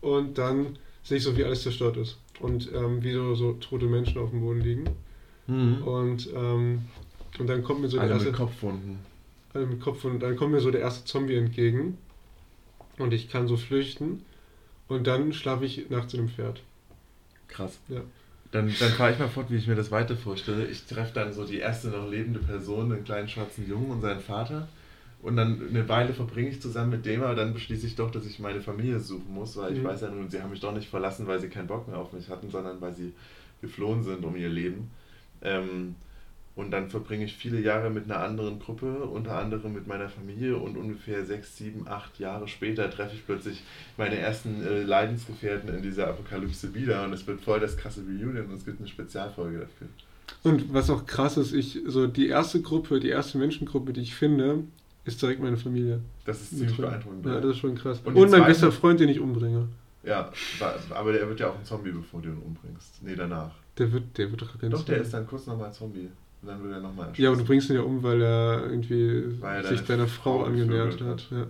und dann sehe ich so, wie alles zerstört ist. Und ähm, wie so, so tote Menschen auf dem Boden liegen. Und, ähm, und dann kommt mir so der Alle erste. mit Kopfwunden. alle mit Kopf und dann kommt mir so der erste Zombie entgegen und ich kann so flüchten und dann schlafe ich nachts in einem Pferd. Krass. Ja. Dann, dann fahre ich mal fort, wie ich mir das weiter vorstelle. Ich treffe dann so die erste noch lebende Person, einen kleinen schwarzen Jungen und seinen Vater. Und dann eine Weile verbringe ich zusammen mit dem, aber dann beschließe ich doch, dass ich meine Familie suchen muss, weil ich Mhm. weiß ja nun, sie haben mich doch nicht verlassen, weil sie keinen Bock mehr auf mich hatten, sondern weil sie geflohen sind um ihr Leben. Ähm, und dann verbringe ich viele Jahre mit einer anderen Gruppe, unter anderem mit meiner Familie und ungefähr sechs, sieben, acht Jahre später treffe ich plötzlich meine ersten äh, Leidensgefährten in dieser Apokalypse wieder und es wird voll das krasse Reunion und es gibt eine Spezialfolge dafür. Und was auch krass ist, ich so die erste Gruppe, die erste Menschengruppe, die ich finde, ist direkt meine Familie. Das ist ziemlich beeindruckend. Ja, das ist schon krass. Und Und, mein bester Freund, den ich umbringe. Ja, aber der wird ja auch ein Zombie, bevor du ihn umbringst. Nee, danach. Der wird, der wird doch kein Doch, der Zombie. ist dann kurz nochmal Zombie. Und dann wird er nochmal Ja, aber du bringst ihn ja um, weil er irgendwie Weil sich deine deiner Frau Frau angenähert gevögelt hat. Ja.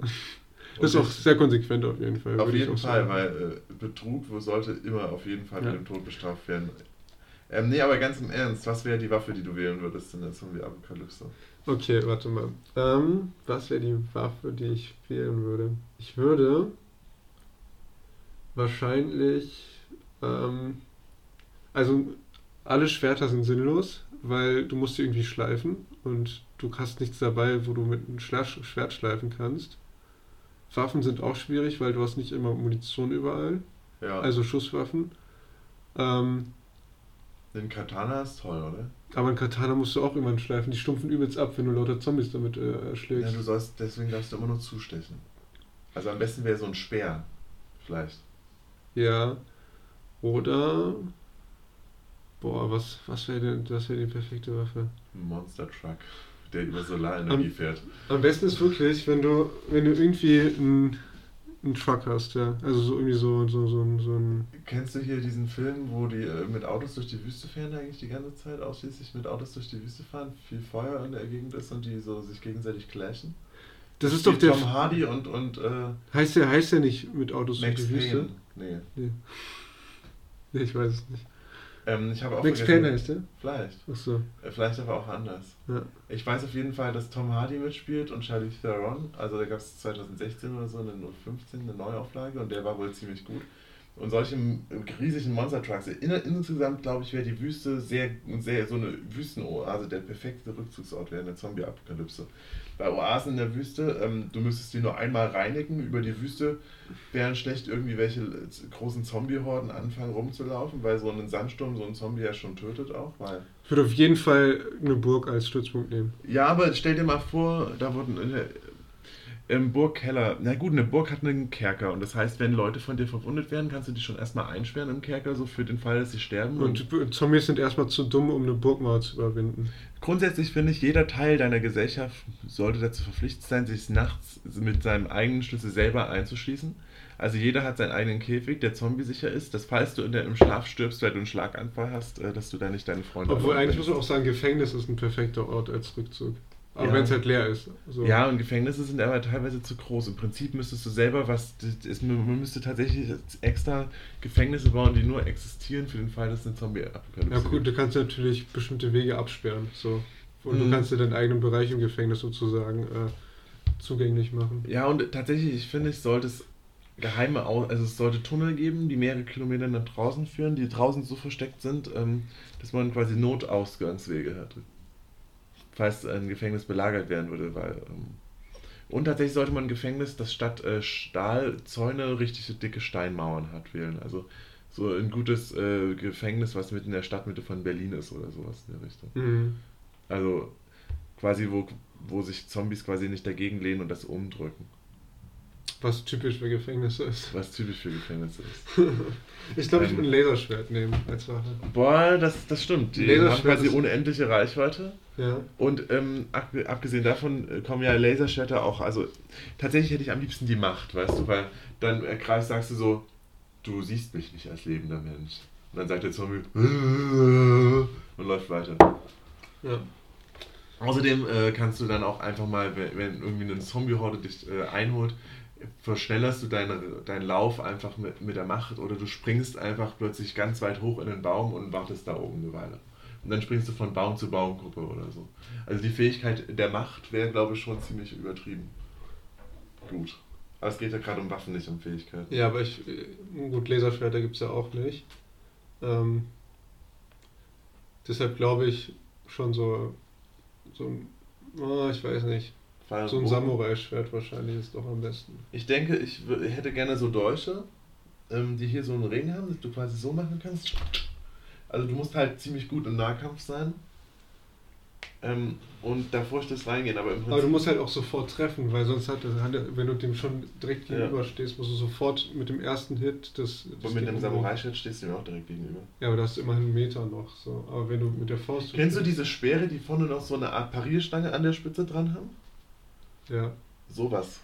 Das ist auch sehr konsequent auf jeden Fall. Auf jeden Fall, sagen. weil äh, Betrug sollte immer auf jeden Fall Ja. mit dem Tod bestraft werden. Ähm, nee, aber ganz im Ernst, was wäre die Waffe, die du wählen würdest in der Zombie-Apokalypse? Okay, warte mal. Ähm, was wäre die Waffe, die ich wählen würde? Ich würde wahrscheinlich. Ähm, also, alle Schwerter sind sinnlos, weil du musst sie irgendwie schleifen und du hast nichts dabei, wo du mit einem Schwert schleifen kannst. Waffen sind auch schwierig, weil du hast nicht immer Munition überall, Ja. also Schusswaffen. Ähm, Den Katana ist toll, oder? Aber ein Katana musst du auch irgendwann schleifen. Die stumpfen übelst ab, wenn du lauter Zombies damit äh, erschlägst. Ja, du sollst, deswegen darfst du immer nur zustechen. Also am besten wäre so ein Speer. Vielleicht. Ja. Oder. Boah, was, was wäre denn, das wäre die perfekte Waffe? Ein Monster Truck, der über Solarenergie Am- fährt. Am besten ist wirklich, wenn du, wenn du irgendwie einen, einen Truck hast, ja. Also so irgendwie so, so, so, ein- so ein. Kennst du hier diesen Film, wo die äh, mit Autos durch die Wüste fahren, eigentlich die ganze Zeit ausschließlich mit Autos durch die Wüste fahren, viel Feuer in der Gegend ist und die so sich gegenseitig clashen? Das ist doch der. Tom Hardy und, und äh, Heißt der, heißt der nicht mit Autos durch Max die Wüste? Payne. Nee. Nee, ich weiß es nicht. Ähm, ich habe auch Max Payne heißt der? Vielleicht. Achso. Äh, Vielleicht aber auch anders. Ja. Ich weiß auf jeden Fall, dass Tom Hardy mitspielt und Charlie Theron. Also da gab es 2016 oder so, eine 015, eine Neuauflage und der war wohl ziemlich gut. Und solche riesigen Monster Trucks. In, insgesamt glaube ich, wäre die Wüste sehr, sehr so eine Wüstenoase der perfekte Rückzugsort während der Zombie-Apokalypse. Bei Oasen in der Wüste, ähm, du müsstest die nur einmal reinigen. Über die Wüste wären schlecht irgendwie welche äh, großen Zombie-Horden anfangen rumzulaufen, weil so ein Sandsturm so ein Zombie ja schon tötet auch. Weil Ich würde auf jeden Fall eine Burg als Stützpunkt nehmen. ja, aber stell dir mal vor, da wurden in der, im Burgkeller, na gut, eine Burg hat einen Kerker und das heißt, wenn Leute von dir verwundet werden, kannst du die schon erstmal einsperren im Kerker, so für den Fall, dass sie sterben. Und, Und Zombies sind erstmal zu dumm, um eine Burgmauer zu überwinden. grundsätzlich finde ich, jeder Teil deiner Gesellschaft sollte dazu verpflichtet sein, sich nachts mit seinem eigenen Schlüssel selber einzuschließen. Also jeder hat seinen eigenen Käfig, der zombiesicher ist, dass falls du in der, im Schlaf stirbst, weil du einen Schlaganfall hast, äh, dass du da nicht deine Freunde Obwohl eigentlich muss man auch sagen, Gefängnis ist ein perfekter Ort als Rückzug. Aber Ja. wenn es halt leer ist. So. Ja, und Gefängnisse sind aber teilweise zu groß. Im Prinzip müsstest du selber was, ist, man müsste tatsächlich extra Gefängnisse bauen, die nur existieren für den Fall, dass es eine Zombie-Apokalypse Ja gut, du kannst natürlich bestimmte Wege absperren. So. Und Mhm. du kannst dir deinen eigenen Bereich im Gefängnis sozusagen äh, zugänglich machen. Ja, und tatsächlich, ich finde, es sollte es geheime, also es sollte Tunnel geben, die mehrere Kilometer nach draußen führen, die draußen so versteckt sind, ähm, dass man quasi Notausgangswege hat. Falls ein Gefängnis belagert werden würde, weil... Ähm, und tatsächlich sollte man ein Gefängnis, das statt äh, Stahlzäune richtig dicke Steinmauern hat, wählen. Also so ein gutes äh, Gefängnis, was mitten in der Stadtmitte von Berlin ist oder sowas in der Richtung. Mhm. Also quasi, wo, wo sich Zombies quasi nicht dagegen lehnen und das umdrücken. Was typisch für Gefängnisse ist. Was typisch für Gefängnisse ist. [LAUGHS] Ich glaube, ich Ähm. würde ein Laserschwert nehmen als Waffe. Boah, das, das stimmt. Die Laserschwert haben quasi unendliche Reichweite. Ja. Und ähm, ab, abgesehen davon äh, kommen ja Laserschwerter auch, also tatsächlich hätte ich am liebsten die Macht, weißt du, weil dann ergreifst, sagst du so, du siehst mich nicht als lebender Mensch. Und dann sagt der Zombie [LAUGHS] und läuft weiter. ja. Außerdem äh, kannst du dann auch einfach mal, wenn, wenn irgendwie eine Zombie-Horde dich äh, einholt, verschnellerst du deine, deinen Lauf einfach mit, mit der Macht oder du springst einfach plötzlich ganz weit hoch in den Baum und wartest da oben eine Weile. Und dann springst du von Baum zu Baumgruppe oder so. Also die Fähigkeit der Macht wäre, glaube ich, schon ziemlich übertrieben. Gut. Aber es geht ja gerade um Waffen, nicht um Fähigkeiten. Ja, aber ich. äh, Gut, Laserschwerter gibt es ja auch nicht. Ähm, deshalb glaube ich schon so. So ein. Oh, ich weiß nicht. Weil- So ein Samurai-Schwert wahrscheinlich ist doch am besten. Ich denke, ich hätte gerne so Dolche, ähm, die hier so einen Ring haben, dass du quasi so machen kannst. Also du musst halt ziemlich gut im Nahkampf sein. Ähm, und da furchtest reingehen, aber im Prinzip. Aber du musst halt auch sofort treffen, weil sonst hat, wenn du dem schon direkt Ja. gegenüberstehst, musst du sofort mit dem ersten Hit das. das und mit umhauen. Samurai-Schwert stehst du mir auch direkt gegenüber. Ja, aber da hast du immerhin einen Meter noch. So. Aber wenn du mit der Faust. Kennst du diese Speere, die vorne noch so eine Art Parierstange an der Spitze dran haben? Ja. Sowas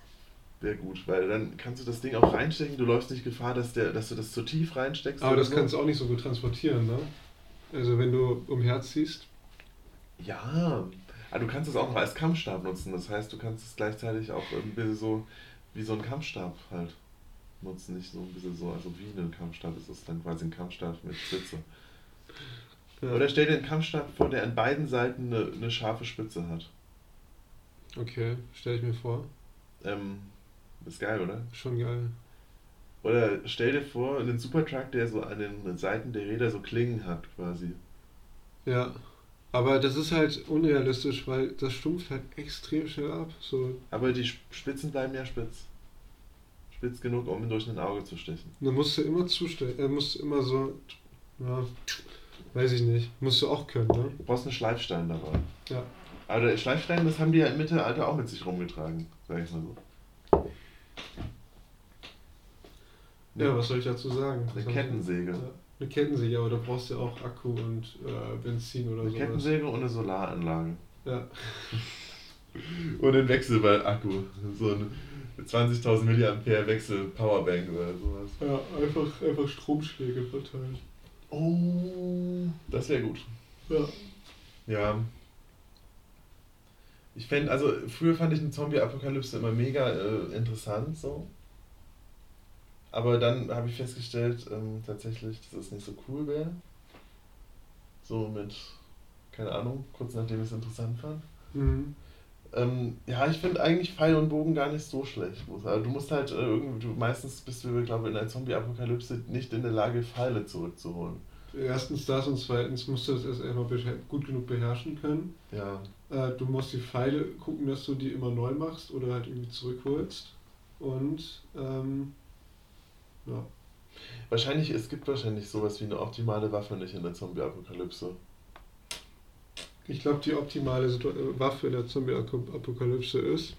wäre gut, weil dann kannst du das Ding auch reinstecken, du läufst nicht Gefahr, dass, der, dass du das zu tief reinsteckst. Aber das so. kannst du auch nicht so gut transportieren, ne? Also wenn du umherziehst. Ja, aber du kannst es auch noch als Kampfstab nutzen. Das heißt, du kannst es gleichzeitig auch irgendwie so wie so ein Kampfstab halt nutzen. Nicht so ein bisschen so, also wie ein Kampfstab ist es dann quasi ein Kampfstab mit Spitze. Ja. Oder stell dir einen Kampfstab vor, der an beiden Seiten eine, eine scharfe Spitze hat. Okay, stell ich mir vor. Ähm, ist geil, oder? Schon geil. Oder stell dir vor, einen Supertruck, der so an den Seiten der Räder so Klingen hat quasi. Ja. Aber das ist halt unrealistisch, weil das stumpft halt extrem schnell ab. So, Aber die Spitzen bleiben ja spitz. Spitz genug, um durch ein Auge zu stechen. dann musst du immer zustellen, äh, musst du immer so, ja, Weiß ich nicht. Musst du auch können, ne? Du brauchst einen Schleifstein dabei. Ja. Aber der Schleifstein, das haben die ja im Mittelalter auch mit sich rumgetragen, sag ich mal so. Ja, was soll ich dazu sagen? Eine Kettensäge. Ja, eine Kettensäge, aber da brauchst du auch Akku und äh, Benzin oder Eine so. Kettensäge und eine Solaranlage. Ja. [LAUGHS] Und ein Wechselball-Akku. So ein 20.000 mAh Wechsel-Powerbank oder sowas. ja, einfach, einfach Stromschläge verteilt. Oh, das wäre gut. Ja. Ja. Ich fände, also früher fand ich eine Zombie-Apokalypse immer mega äh, interessant so. Aber dann habe ich festgestellt, ähm, tatsächlich, dass es nicht so cool wäre. So mit, keine Ahnung, kurz nachdem ich es interessant fand. Mhm. Ähm, ja, ich finde eigentlich Pfeil und Bogen gar nicht so schlecht. Also du musst halt äh, irgendwie, du, meistens bist du, glaube ich, in einer Zombie-Apokalypse nicht in der Lage, Pfeile zurückzuholen. Erstens das und zweitens musst du das erst einmal gut genug beherrschen können. Ja. Äh, du musst die Pfeile gucken, dass du die immer neu machst oder halt irgendwie zurückholst. Und ähm, ja. Wahrscheinlich, es gibt wahrscheinlich sowas wie eine optimale Waffe nicht in der Zombie-Apokalypse. Ich glaube, die optimale äh, Waffe in der Zombie-Apokalypse ist,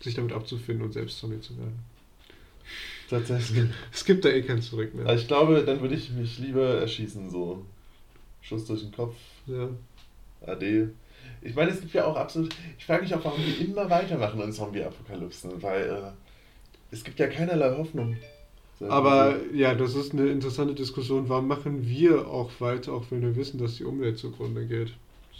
sich damit abzufinden und selbst Zombie zu werden. Tatsächlich. Es gibt da eh kein Zurück mehr. Also ich glaube, dann würde ich mich lieber erschießen, so. Schuss durch den Kopf, Ja. AD. Ich meine, es gibt ja auch absolut. Ich frage mich auch, warum die immer weitermachen in Zombie-Apokalypsen, weil äh, es gibt ja keinerlei Hoffnung. Aber ja, das ist eine interessante Diskussion. Warum machen wir auch weiter, auch wenn wir wissen, dass die Umwelt zugrunde geht?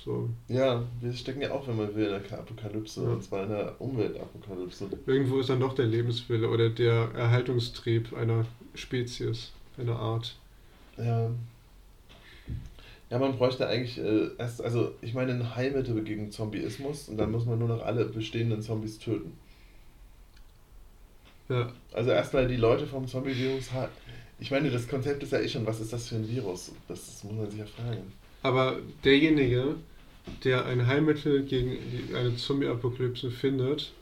So. Ja, wir stecken ja auch, wenn man will, in der Apokalypse, Ja. und zwar in der Umweltapokalypse. Irgendwo ist dann doch der Lebenswille oder der Erhaltungstrieb einer Spezies, einer Art. Ja. Ja, man bräuchte eigentlich äh, erst, also ich meine, ein Heilmittel gegen Zombieismus und dann muss man nur noch alle bestehenden Zombies töten. Ja. Also erstmal die Leute vom Zombie-Virus Ich meine, das Konzept ist ja eh schon, was ist das für ein Virus? Das, das muss man sich ja fragen. Aber derjenige, der ein Heilmittel gegen die, eine Zombie-Apokalypse findet,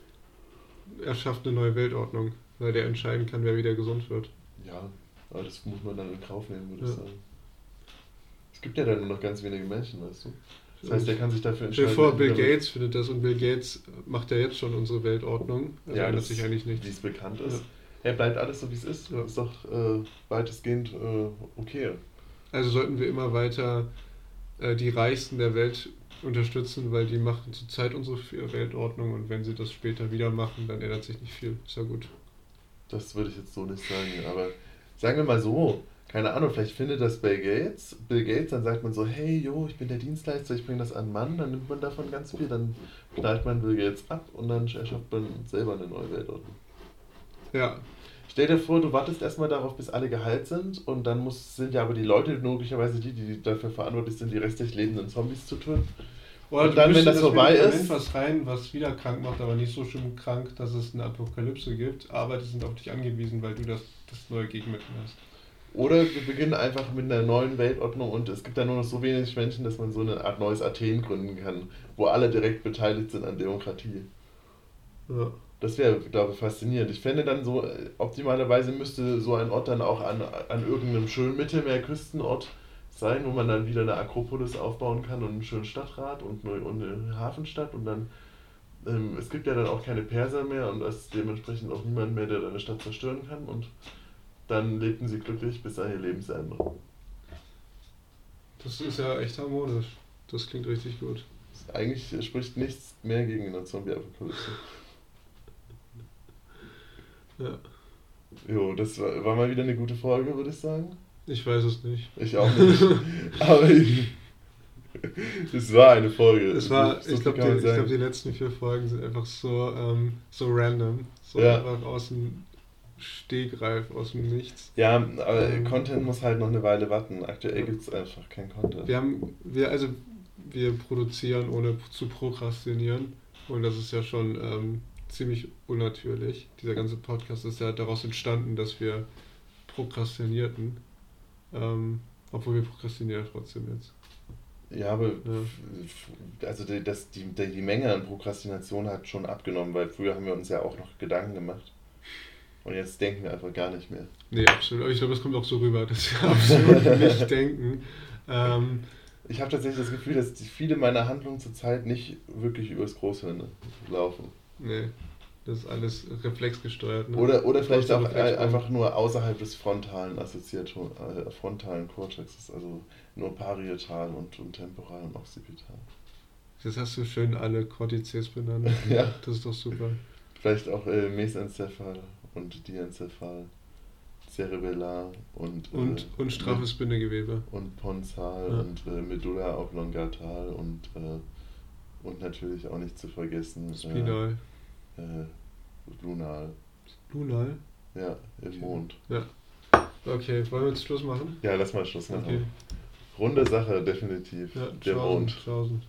erschafft eine neue Weltordnung, weil der entscheiden kann, wer wieder gesund wird. Ja, aber das muss man dann in Kauf nehmen, würde ich Ja. sagen. Es gibt ja dann nur noch ganz wenige Menschen, weißt du? Das heißt, der kann sich dafür entscheiden. dir vor, Bill Gates findet das und Bill Gates macht ja jetzt schon unsere Weltordnung. Also ja, ändert sich eigentlich Wie nichts. es bekannt ist. Ja. Ja. bleibt alles so, wie es ist. Ja. Ist doch äh, weitestgehend äh, okay. Also sollten wir immer weiter äh, die Reichsten der Welt unterstützen, weil die machen zurzeit unsere Weltordnung und wenn sie das später wieder machen, dann ändert sich nicht viel. Ist ja gut. Das würde ich jetzt so nicht sagen, aber sagen wir mal so, keine Ahnung, vielleicht findet das Bill Gates, Bill Gates, dann sagt man so, hey, jo, ich bin der Dienstleister, ich bringe das an den Mann, dann nimmt man davon ganz viel, dann knallt man Bill Gates ab und dann erschafft man selber eine neue Weltordnung. Ja, Stell dir vor, du wartest erstmal darauf, bis alle geheilt sind und dann muss, sind ja aber die Leute logischerweise die, die dafür verantwortlich sind, die restlich lebenden Zombies zu töten. Oder Und dann, wenn das vorbei ist- was rein, was wieder krank macht, aber nicht so schlimm krank, dass es eine Apokalypse gibt, aber die sind auf dich angewiesen, weil du das, das neue Gegenmittel hast. Oder wir beginnen einfach mit einer neuen Weltordnung und es gibt da nur noch so wenig Menschen, dass man so eine Art neues Athen gründen kann, wo alle direkt beteiligt sind an Demokratie. Ja. Das wäre, glaube ich, faszinierend. Ich fände dann so, äh, optimalerweise müsste so ein Ort dann auch an, an irgendeinem schönen Mittelmeerküstenort sein, wo man dann wieder eine Akropolis aufbauen kann und einen schönen Stadtrat und eine, und eine Hafenstadt und dann, ähm, es gibt ja dann auch keine Perser mehr und es ist dementsprechend auch niemand mehr, der deine Stadt zerstören kann und dann lebten sie glücklich bis an ihr Lebensende. Das ist ja echt harmonisch. Das klingt richtig gut. Eigentlich spricht nichts mehr gegen eine Zombie-Apokalypse. Ja. Jo, das war, war mal wieder eine gute Folge, würde ich sagen. Ich weiß es nicht. Ich auch nicht. [LAUGHS] Aber ich, es war eine Folge. Es war, So ich glaube, die, ich glaub, die letzten vier Folgen sind einfach so, ähm, so random. So Ja. einfach aus dem Stegreif, aus dem Nichts. Ja, aber Ähm. Content muss halt noch eine Weile warten. Aktuell gibt es einfach kein Content. Wir haben, wir, also, wir produzieren ohne zu prokrastinieren. Und das ist ja schon ähm, ziemlich unnatürlich. Dieser ganze Podcast ist ja daraus entstanden, dass wir prokrastinierten. Ähm, obwohl wir prokrastinieren trotzdem jetzt. Ja, aber Ja. also die, das, die die Menge an Prokrastination hat schon abgenommen, weil früher haben wir uns ja auch noch Gedanken gemacht. Und jetzt denken wir einfach gar nicht mehr. Nee, absolut. Aber ich glaube, das kommt auch so rüber, dass wir [LAUGHS] absolut nicht denken. Ähm, ich habe tatsächlich das Gefühl, dass viele meiner Handlungen zurzeit nicht wirklich übers Großhirn laufen. Nee, das ist alles reflexgesteuert. Ne? Oder, oder vielleicht auch einfach nur außerhalb des frontalen Assoziator, äh, frontalen Cortexes, also nur parietal und, und temporal und occipital. Jetzt hast du schön alle Cortices benannt. [LAUGHS] ja. Das ist doch super. Vielleicht auch äh, Mesencephal und Diencephal, Cerebellar und. Und, äh, und straffes Bindegewebe. Und Ponsal ja. und äh, Medulla oblongatal und, äh, und natürlich auch nicht zu vergessen. Äh, Spinal. Äh, Lunal. Lunal? Ja, im okay. Mond. Ja. Okay, wollen wir jetzt Schluss machen? Ja, lass mal Schluss machen. Okay. Runde Sache, definitiv. Ja, Der Mond. Tausend.